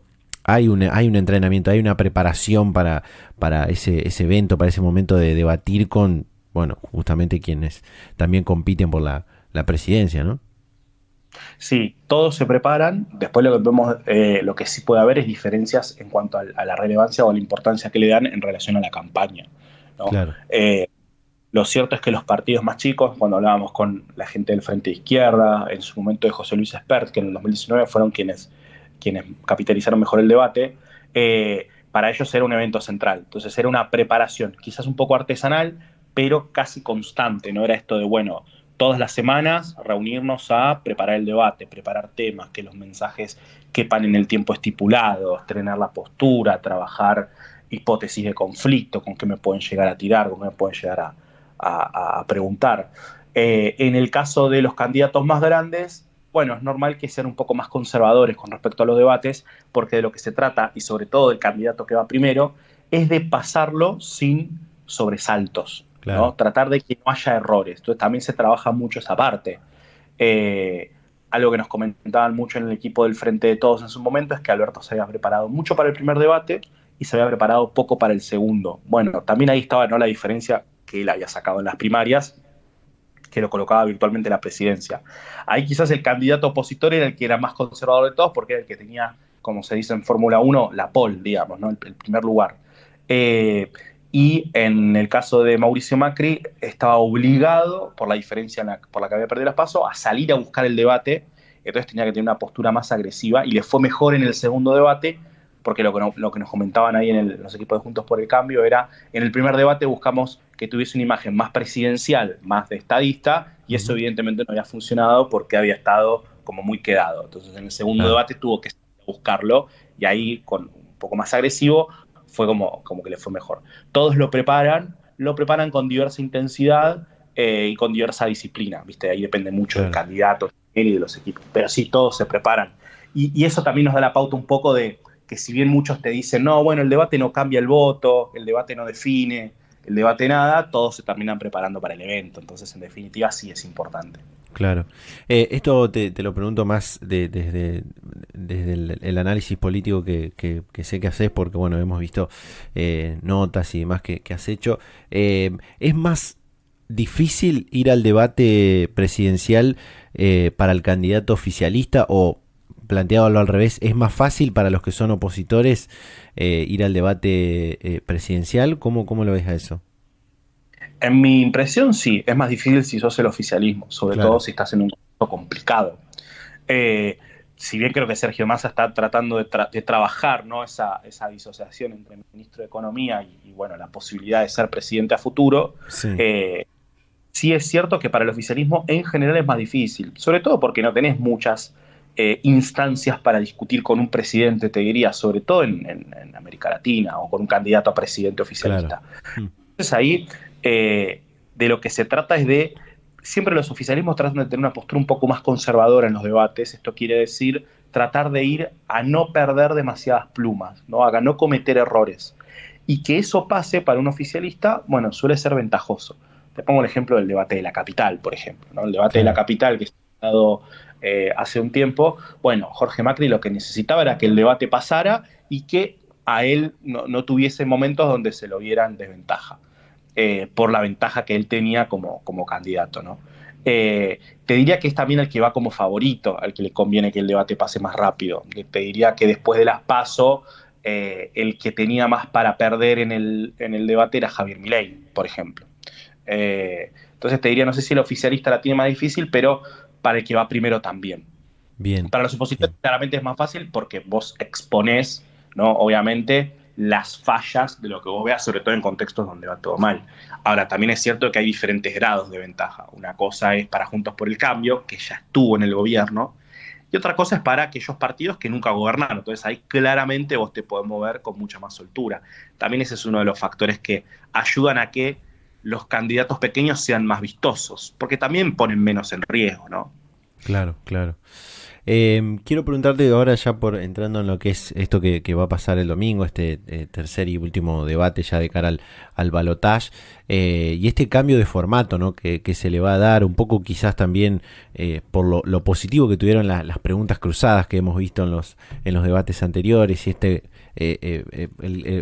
hay un, hay un entrenamiento, hay una preparación para, para ese, ese evento, para ese momento de debatir con, bueno, justamente quienes también compiten por la, presidencia, ¿no? Sí, todos se preparan. Después lo que vemos, eh, lo que sí puede haber es diferencias en cuanto a, la relevancia o a la importancia que le dan en relación a la campaña. Claro. Eh, lo cierto es que los partidos más chicos, cuando hablábamos con la gente del Frente Izquierda, en su momento de José Luis Espert, que en el 2019 fueron quienes quienes capitalizaron mejor el debate, eh, para ellos era un evento central. Entonces era una preparación, quizás un poco artesanal, pero casi constante. No era esto de, bueno, todas las semanas reunirnos a preparar el debate, preparar temas, que los mensajes quepan en el tiempo estipulado, estrenar la postura, trabajar hipótesis de conflicto, con qué me pueden llegar a tirar, con qué me pueden llegar a, preguntar. Eh, en el caso de los candidatos más grandes, bueno, es normal que sean un poco más conservadores con respecto a los debates, porque de lo que se trata, y sobre todo del candidato que va primero, es de pasarlo sin sobresaltos. ¿no? Tratar de que no haya errores. Entonces también se trabaja mucho esa parte. Eh, algo que nos comentaban mucho en el equipo del Frente de Todos en su momento es que Alberto se había preparado mucho para el primer debate y se había preparado poco para el segundo. Bueno, también ahí estaba ¿no? la diferencia que él había sacado en las primarias, que lo colocaba virtualmente en la presidencia. Ahí quizás el candidato opositor era el que era más conservador de todos porque era el que tenía, como se dice en Fórmula 1, la pole, digamos, ¿no? el, primer lugar. Eh, y en el caso de Mauricio Macri estaba obligado, por la diferencia por la que había perdido las pasos, a salir a buscar el debate, entonces tenía que tener una postura más agresiva y le fue mejor en el segundo debate, porque lo que, lo que nos comentaban ahí en los equipos de Juntos por el Cambio era, en el primer debate buscamos que tuviese una imagen más presidencial, más de estadista, y eso evidentemente no había funcionado porque había estado como muy quedado. Entonces en el segundo debate tuvo que buscarlo y ahí con un poco más agresivo fue como, como que le fue mejor. Todos lo preparan, lo preparan con diversa intensidad eh, y con diversa disciplina, ¿viste? Ahí depende mucho del candidato y de los equipos, pero sí, todos se preparan. Y, eso también nos da la pauta un poco de que si bien muchos te dicen, no, bueno, el debate no cambia el voto, el debate no define, el debate nada, todos se terminan preparando para el evento. Entonces, en definitiva, sí es importante. Claro. Eh, esto te, lo pregunto más desde, el, análisis político que, sé que haces, porque bueno, hemos visto eh, notas y demás que, has hecho. Eh, ¿Es más difícil ir al debate presidencial para el candidato oficialista o, planteado al revés, es más fácil para los que son opositores ir al debate presidencial? ¿Cómo, ¿Cómo lo ves a eso? En mi impresión, sí, es más difícil si sos el oficialismo, sobre todo si estás en un contexto complicado. Eh, si bien creo que Sergio Massa está tratando de, trabajar ¿no? esa, disociación entre el ministro de Economía y, bueno, la posibilidad de ser presidente a futuro, eh, sí. es cierto que para el oficialismo en general es más difícil, sobre todo porque no tenés muchas eh, instancias para discutir con un presidente, te diría, sobre todo en, América Latina o con un candidato a presidente oficialista. Hmm. Entonces ahí eh, de lo que se trata es de, siempre los oficialismos tratan de tener una postura un poco más conservadora en los debates, esto quiere decir tratar de ir a no perder demasiadas plumas, ¿no? a no cometer errores. Y que eso pase para un oficialista, bueno, suele ser ventajoso. Te pongo el ejemplo del debate de la capital, por ejemplo. ¿no? El debate de la capital que eh, hace un tiempo, bueno, Jorge Macri lo que necesitaba era que el debate pasara y que a él no, no tuviese momentos donde se lo viera en desventaja. Eh, por la ventaja que él tenía como, como candidato, ¿no? Eh, te diría que es también el que va como favorito, al que le conviene que el debate pase más rápido. Te diría que después de las PASO, el que tenía más para perder en el, en el debate era Javier Milei, por ejemplo. entonces te diría, no sé si el oficialista la tiene más difícil, pero para el que va primero también. Bien. Para los opositores claramente es más fácil porque vos exponés, ¿no? Obviamente, las fallas de lo que vos veas, sobre todo en contextos donde va todo mal. Ahora, también es cierto que hay diferentes grados de ventaja. Una cosa es para Juntos por el Cambio, que ya estuvo en el gobierno, y otra cosa es para aquellos partidos que nunca gobernaron. Entonces ahí claramente vos te podés mover con mucha más soltura. También ese es uno de los factores que ayudan a que los candidatos pequeños sean más vistosos, porque también ponen menos en riesgo, ¿no? Claro, claro. Eh, quiero preguntarte ahora ya por entrando en lo que es esto que, va a pasar el domingo, este eh, tercer y último debate ya de cara al, al balotage eh, y este cambio de formato ¿no? que, se le va a dar, un poco quizás también eh, por lo, positivo que tuvieron las preguntas cruzadas que hemos visto en los, en los debates anteriores y este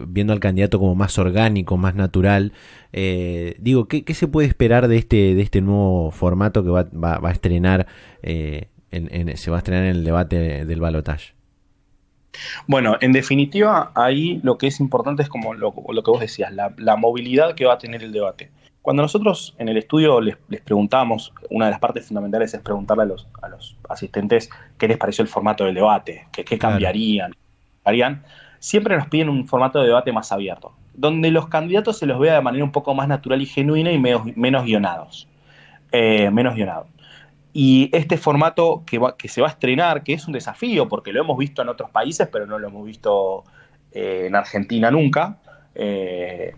viendo al candidato como más orgánico, más natural. digo, ¿qué, ¿qué, se puede esperar de este, de este nuevo formato que va, va, va a estrenar se va a estrenar en el debate del balotaje? Bueno, en definitiva, ahí lo que es importante es como lo, que vos decías, la, movilidad que va a tener el debate. Cuando nosotros en el estudio les, preguntamos, una de las partes fundamentales es preguntarle a los, a los asistentes qué les pareció el formato del debate, qué, cambiarían, harían. Siempre nos piden un formato de debate más abierto, donde los candidatos se los vea de manera un poco más natural y genuina y menos, guionados. Eh, menos guionados. Y este formato que, que se va a estrenar, que es un desafío, porque lo hemos visto en otros países, pero no lo hemos visto eh, en Argentina nunca, eh,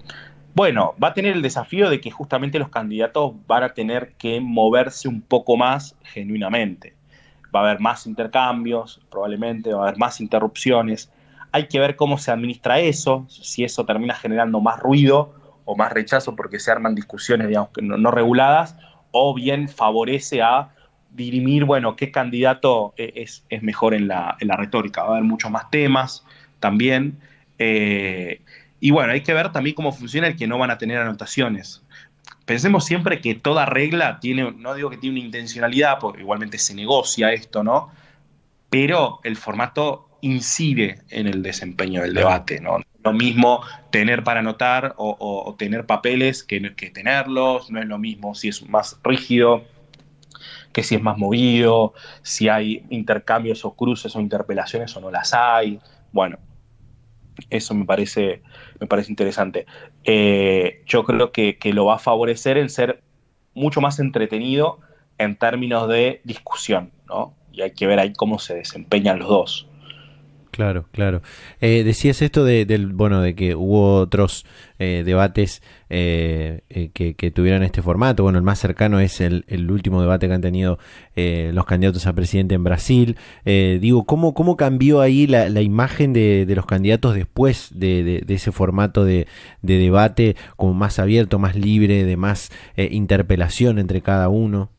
bueno, va a tener el desafío de que justamente los candidatos van a tener que moverse un poco más genuinamente. Va a haber más intercambios, probablemente, va a haber más interrupciones. Hay que ver cómo se administra eso, si eso termina generando más ruido o más rechazo porque se arman discusiones, digamos, no, reguladas, o bien favorece a dirimir, bueno, qué candidato e, es, mejor en la, en la, retórica. Va a haber muchos más temas también. Eh, y bueno, hay que ver también cómo funciona el que no van a tener anotaciones. Pensemos siempre que toda regla tiene, no digo que tiene una intencionalidad, porque igualmente se negocia esto, ¿no? Pero el formato incide en el desempeño del debate, ¿no? Lo mismo tener para anotar o, tener papeles que, que tenerlos, no es lo mismo si es más rígido que si es más movido, si hay intercambios o cruces o interpelaciones o no las hay. Bueno, eso me parece, me parece interesante. Eh, yo creo que, que, lo va a favorecer en ser mucho más entretenido en términos de discusión, ¿no? Y hay que ver ahí cómo se desempeñan los dos. Claro, claro. Eh, decías esto de, del, bueno, de que hubo otros eh, debates eh, eh que, que, tuvieron este formato. Bueno, el más cercano es el, último debate que han tenido los candidatos a presidente en Brasil. digo, ¿cómo, ¿cómo cambió ahí la, imagen de, los candidatos después de, de, de ese formato de, debate, como más abierto, más libre, de más interpelación entre cada uno?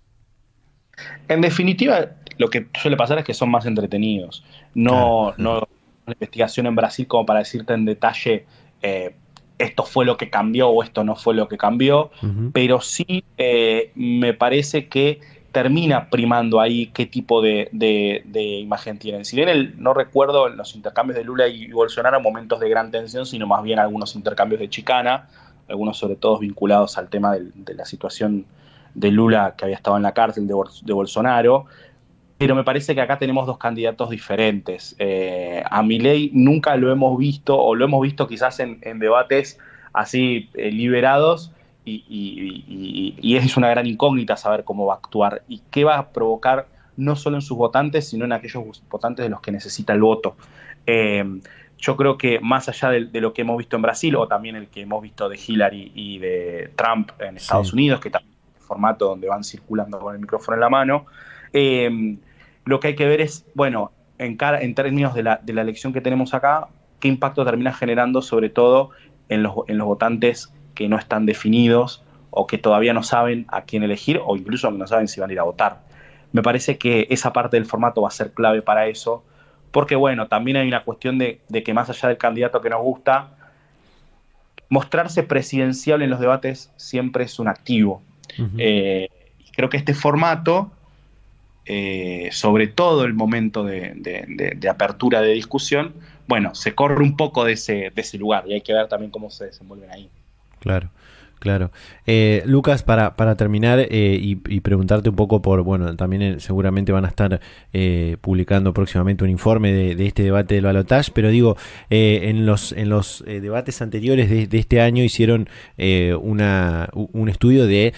En definitiva, lo que suele pasar es que son más entretenidos. No, no una investigación en Brasil como para decirte en detalle eh, esto fue lo que cambió o esto no fue lo que cambió, uh -huh. pero sí eh, me parece que termina primando ahí qué tipo de, de, de, imagen tienen. Si bien el, no recuerdo los intercambios de Lula y Bolsonaro momentos de gran tensión, sino más bien algunos intercambios de chicana, algunos sobre todo vinculados al tema de, de la situación de Lula que había estado en la cárcel de, de Bolsonaro, pero me parece que acá tenemos dos candidatos diferentes. Eh, a Milei nunca lo hemos visto, o lo hemos visto quizás en, en debates así eh, liberados, y, y, y, y, es una gran incógnita saber cómo va a actuar y qué va a provocar no solo en sus votantes, sino en aquellos votantes de los que necesita el voto. Eh, yo creo que más allá de, de, lo que hemos visto en Brasil, o también el que hemos visto de Hillary y de Trump en Estados sí. Unidos, que también es un formato donde van circulando con el micrófono en la mano, eh, lo que hay que ver es, bueno, en, cara, en términos de la, de la, elección que tenemos acá, qué impacto termina generando sobre todo en los, en los votantes que no están definidos o que todavía no saben a quién elegir o incluso no saben si van a ir a votar. Me parece que esa parte del formato va a ser clave para eso, porque bueno, también hay una cuestión de, de que más allá del candidato que nos gusta, mostrarse presidencial en los debates siempre es un activo. Uh -huh. eh, creo que este formato eh, sobre todo el momento de, apertura de discusión, bueno, se corre un poco de ese, lugar y hay que ver también cómo se desenvuelven ahí. Claro. Claro. Eh, Lucas, para, terminar eh, y, preguntarte un poco por, bueno, también seguramente van a estar publicando próximamente un informe de, este debate del balotage, pero digo, en los, en los debates anteriores de, de, este año hicieron una, un estudio de,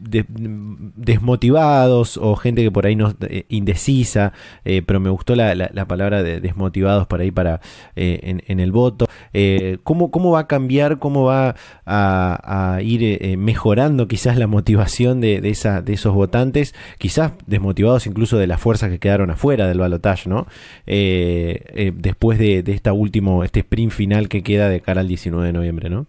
de, desmotivados o gente que por ahí no indecisa, pero me gustó la, la, la, palabra de desmotivados por ahí para en, en, el voto. ¿cómo, ¿Cómo va a cambiar, cómo va a, a ir eh, mejorando quizás la motivación de, de, esa, de esos votantes, quizás desmotivados incluso de las fuerzas que quedaron afuera del balotaje, ¿no? Eh, eh, después de, de esta último, este sprint final que queda de cara al 19 de noviembre, ¿no?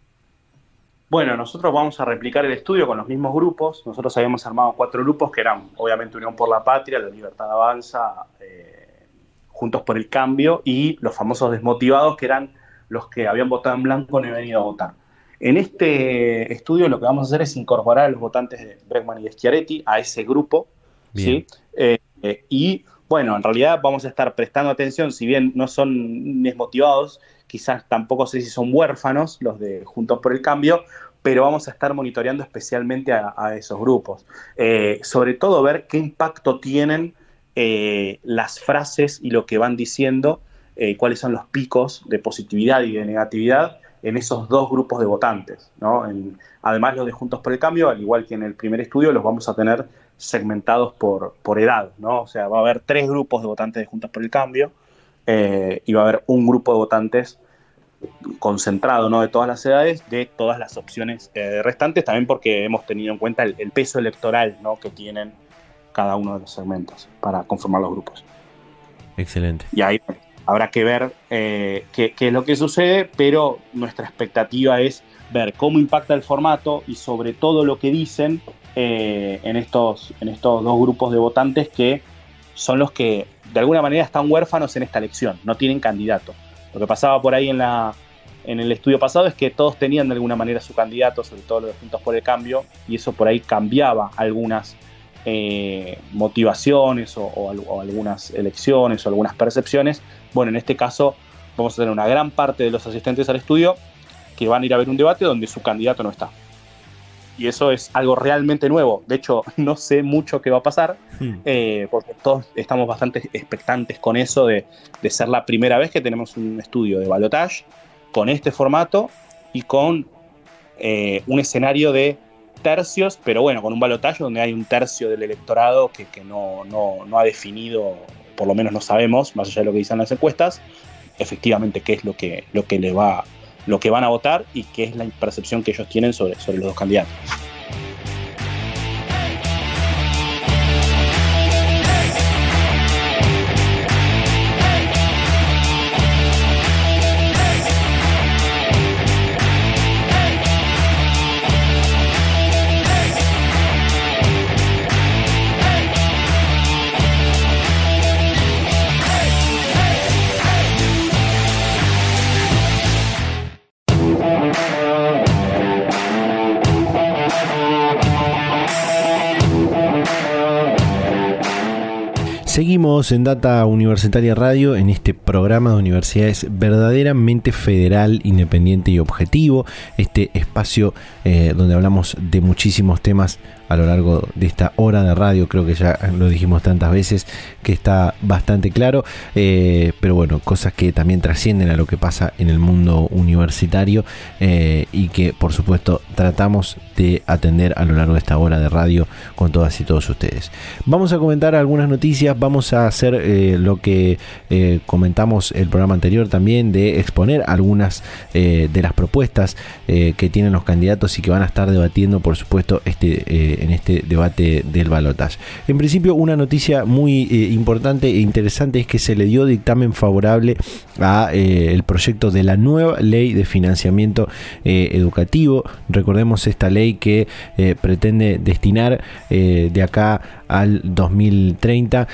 Bueno, nosotros vamos a replicar el estudio con los mismos grupos. Nosotros habíamos armado cuatro grupos que eran, obviamente, Unión por la Patria, La Libertad Avanza, eh, Juntos por el Cambio y los famosos desmotivados, que eran los que habían votado en blanco y no habían ido a votar. En este estudio lo que vamos a hacer es incorporar a los votantes de Bregman y de Schiaretti a ese grupo, ¿sí? Eh, eh, y bueno, en realidad vamos a estar prestando atención, si bien no son desmotivados, quizás tampoco sé si son huérfanos los de Juntos por el Cambio, pero vamos a estar monitoreando especialmente a, esos grupos. Eh, sobre todo ver qué impacto tienen eh, las frases y lo que van diciendo, eh, cuáles son los picos de positividad y de negatividad en esos dos grupos de votantes. ¿no? Además, los de Juntos por el Cambio, al igual que en el primer estudio, los vamos a tener segmentados por, por edad. ¿no? O sea, va a haber tres grupos de votantes de Juntos por el Cambio eh, va a haber un grupo de votantes concentrado ¿no? de todas las edades, de todas las opciones eh, restantes, también porque hemos tenido en cuenta el, el peso electoral ¿no? que tienen cada uno de los segmentos para conformar los grupos. Excelente. Y ahí habrá que ver qué, qué es lo que sucede, pero nuestra expectativa es ver cómo impacta el formato y sobre todo lo que dicen en, estos, en estos dos grupos de votantes que son los que de alguna manera están huérfanos en esta elección, no tienen candidato. Lo que pasaba por ahí en, la, en el estudio pasado es que todos tenían de alguna manera su candidato, sobre todo los Juntos por el Cambio, y eso por ahí cambiaba algunas eh, motivaciones o, algunas elecciones o algunas percepciones. Bueno, en este caso vamos a tener una gran parte de los asistentes al estudio que van a ir a ver un debate donde su candidato no está y eso es algo realmente nuevo. De hecho, no sé mucho qué va a pasar, hmm. eh, porque todos estamos bastante expectantes con eso de, ser la primera vez que tenemos un estudio de balotage con este formato y con eh, un escenario de tercios, pero bueno, con un balotaje donde hay un tercio del electorado que, no, no, ha definido, por lo menos no sabemos, más allá de lo que dicen las encuestas, efectivamente qué es lo que, lo que le va lo que van a votar y qué es la percepción que ellos tienen sobre, sobre los dos candidatos. En Data Universitaria Radio en este programa de universidades verdaderamente federal, independiente y objetivo. Este espacio eh, donde hablamos de muchísimos temas a lo largo de esta hora de radio. Creo que ya lo dijimos tantas veces que está bastante claro. Eh, pero bueno, cosas que también trascienden a lo que pasa en el mundo universitario eh, y que por supuesto tratamos de atender a lo largo de esta hora de radio con todas y todos ustedes. Vamos a comentar algunas noticias, vamos a hacer eh, lo que comentamos el programa anterior también de exponer algunas de las propuestas que tienen los candidatos y que van a estar debatiendo por supuesto este en este debate del balotaje. En principio, una noticia muy eh, importante e interesante es que se le dio dictamen favorable a eh, el proyecto de la nueva ley de financiamiento eh, educativo. Recordemos esta ley que pretende destinar de acá al 2030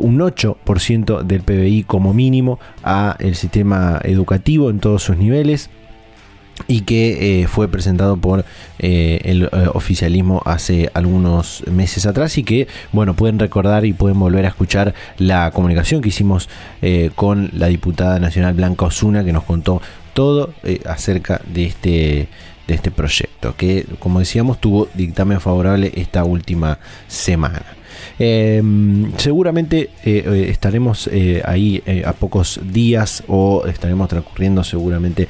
un 8% del PBI como mínimo a el sistema educativo en todos sus niveles y que eh, fue presentado por eh, el eh, oficialismo hace algunos meses atrás y que bueno pueden recordar y pueden volver a escuchar la comunicación que hicimos con la diputada nacional Blanca Osuna que nos contó todo acerca de este de este proyecto que como decíamos tuvo dictamen favorable esta última semana Em, seguramente eh, eh, estaremos eh, ahí a pocos días o estaremos transcurriendo seguramente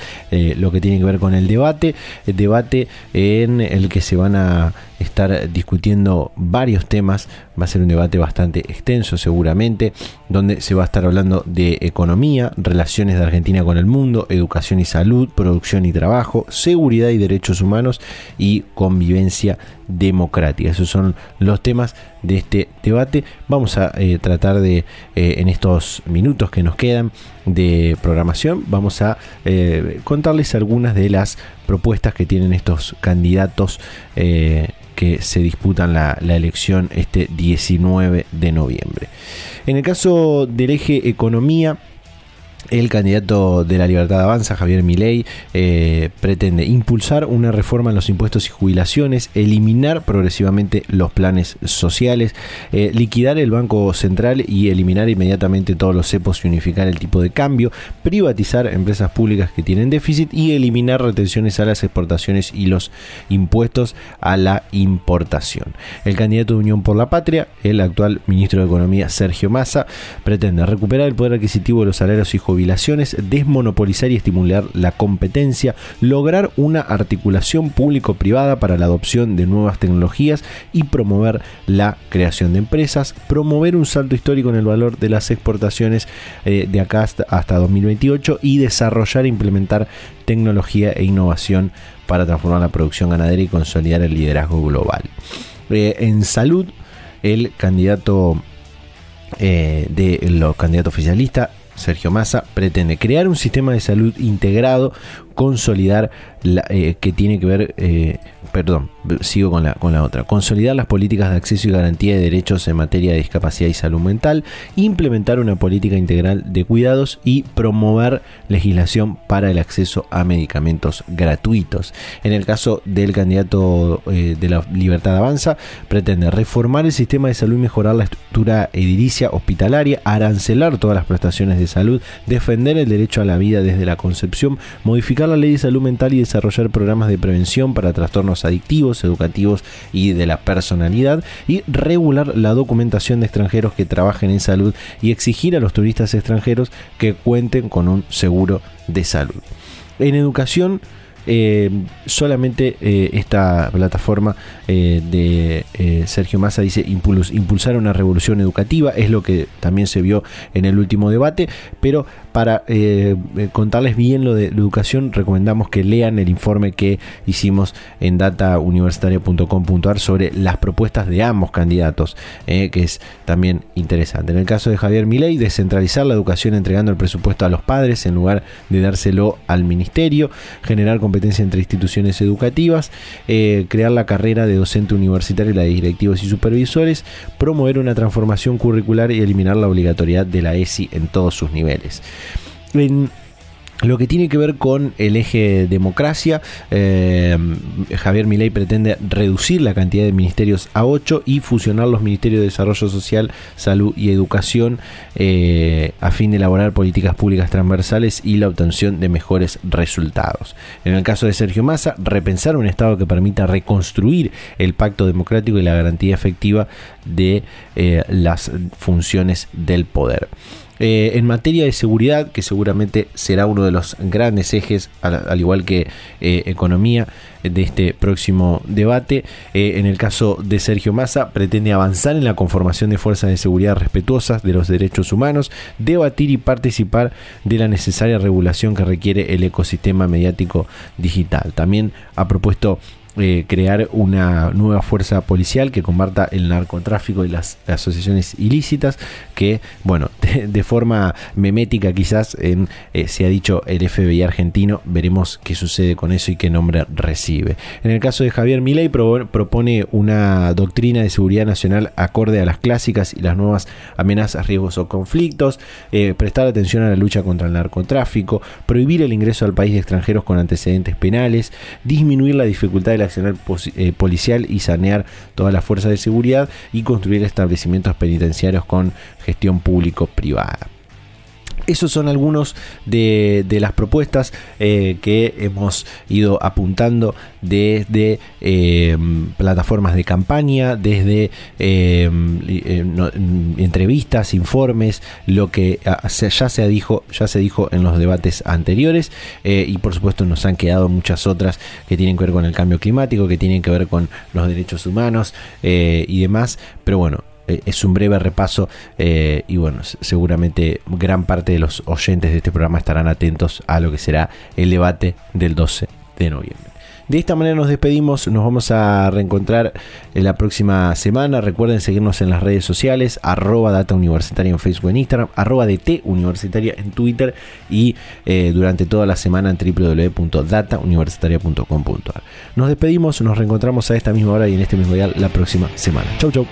lo que tiene que ver con el debate, el debate en el que se van a estar discutiendo varios temas. Va a ser un debate bastante extenso seguramente, donde se va a estar hablando de economía, relaciones de Argentina con el mundo, educación y salud, producción y trabajo, seguridad y derechos humanos y convivencia democrática. Esos son los temas de este debate. Vamos a eh, tratar de, eh, en estos minutos que nos quedan de programación, vamos a eh, contarles algunas de las propuestas que tienen estos candidatos que se disputan la, elección este 19 de noviembre. En el caso del eje economía, el candidato de la Libertad Avanza, Javier Milei, eh, pretende impulsar una reforma en los impuestos y jubilaciones, eliminar progresivamente los planes sociales, eh, liquidar el Banco Central y eliminar inmediatamente todos los cepos y unificar el tipo de cambio, privatizar empresas públicas que tienen déficit y eliminar retenciones a las exportaciones y los impuestos a la importación. El candidato de Unión por la Patria, el actual ministro de Economía Sergio Massa, pretende recuperar el poder adquisitivo de los salarios y jubilaciones desmonopolizar y estimular la competencia, lograr una articulación público-privada para la adopción de nuevas tecnologías y promover la creación de empresas, promover un salto histórico en el valor de las exportaciones eh, de acá hasta, 2028 y desarrollar e implementar tecnología e innovación para transformar la producción ganadera y consolidar el liderazgo global. Eh, en salud, el candidato eh, de los candidatos oficialistas Sergio Massa, pretende crear un sistema de salud integrado, consolidar eh, que tiene que ver, eh, perdón, sigo con la, con la otra, consolidar las políticas de acceso y garantía de derechos en materia de discapacidad y salud mental, implementar una política integral de cuidados y promover legislación para el acceso a medicamentos gratuitos. En el caso del candidato eh, de la Libertad Avanza, pretende reformar el sistema de salud y mejorar la estructura edilicia hospitalaria, arancelar todas las prestaciones de salud, defender el derecho a la vida desde la concepción, modificar la ley de salud mental y desarrollar programas de prevención para trastornos adictivos, educativos y de la personalidad y regular la documentación de extranjeros que trabajen en salud y exigir a los turistas extranjeros que cuenten con un seguro de salud. En educación, eh, solamente eh, esta plataforma eh, de Sergio Massa dice impulsar una revolución educativa, es lo que también se vio en el último debate, pero para contarles bien lo de educación, recomendamos que lean el informe que hicimos en datauniversitaria.com.ar sobre las propuestas de ambos candidatos, que es también interesante. En el caso de Javier Milei, descentralizar la educación entregando el presupuesto a los padres en lugar de dárselo al ministerio, generar competencia entre instituciones educativas, eh, crear la carrera de docente universitario y la de directivos y supervisores, promover una transformación curricular y eliminar la obligatoriedad de la ESI en todos sus niveles. Lo que tiene que ver con el eje democracia, eh, Javier Milei pretende reducir la cantidad de ministerios a 8 y fusionar los ministerios de Desarrollo Social, Salud y Educación eh, a fin de elaborar políticas públicas transversales y la obtención de mejores resultados. En el caso de Sergio Massa, repensar un Estado que permita reconstruir el pacto democrático y la garantía efectiva de eh, las funciones del poder. Eh, en materia de seguridad, que seguramente será uno de los grandes ejes, al, igual que eh, economía, de este próximo debate. Eh, en el caso de Sergio Massa, pretende avanzar en la conformación de fuerzas de seguridad respetuosas de los derechos humanos, debatir y participar de la necesaria regulación que requiere el ecosistema mediático digital. También ha propuesto eh, crear una nueva fuerza policial que combata el narcotráfico y las asociaciones ilícitas que, bueno, de, forma memética quizás eh, se ha dicho el FBI argentino, veremos qué sucede con eso y qué nombre recibe. En el caso de Javier Milei propone una doctrina de seguridad nacional acorde a las clásicas y las nuevas amenazas, riesgos o conflictos, eh, prestar atención a la lucha contra el narcotráfico, prohibir el ingreso al país de extranjeros con antecedentes penales, disminuir la dificultad de accionar eh, policial y sanear todas las fuerzas de seguridad y construir establecimientos penitenciarios con gestión público-privada. Esos son algunos de, las propuestas eh, que hemos ido apuntando desde em, plataformas de campaña, desde em, em, entrevistas, informes, lo que ah, ya se, dijo, ya se dijo en los debates anteriores eh, y por supuesto nos han quedado muchas otras que tienen que ver con el cambio climático, que tienen que ver con los derechos humanos eh, y demás. Pero bueno, eh, es un breve repaso eh, y bueno, seguramente gran parte de los oyentes de este programa estarán atentos a lo que será el debate del 12 de noviembre. De esta manera nos despedimos, nos vamos a reencontrar en la próxima semana. Recuerden seguirnos en las redes sociales, arroba data universitaria en Facebook en Instagram, arroba DT universitaria en Twitter y eh, durante toda la semana en www.datauniversitaria.com.ar. Nos despedimos, nos reencontramos a esta misma hora y en este mismo día la próxima semana. Chau, chau.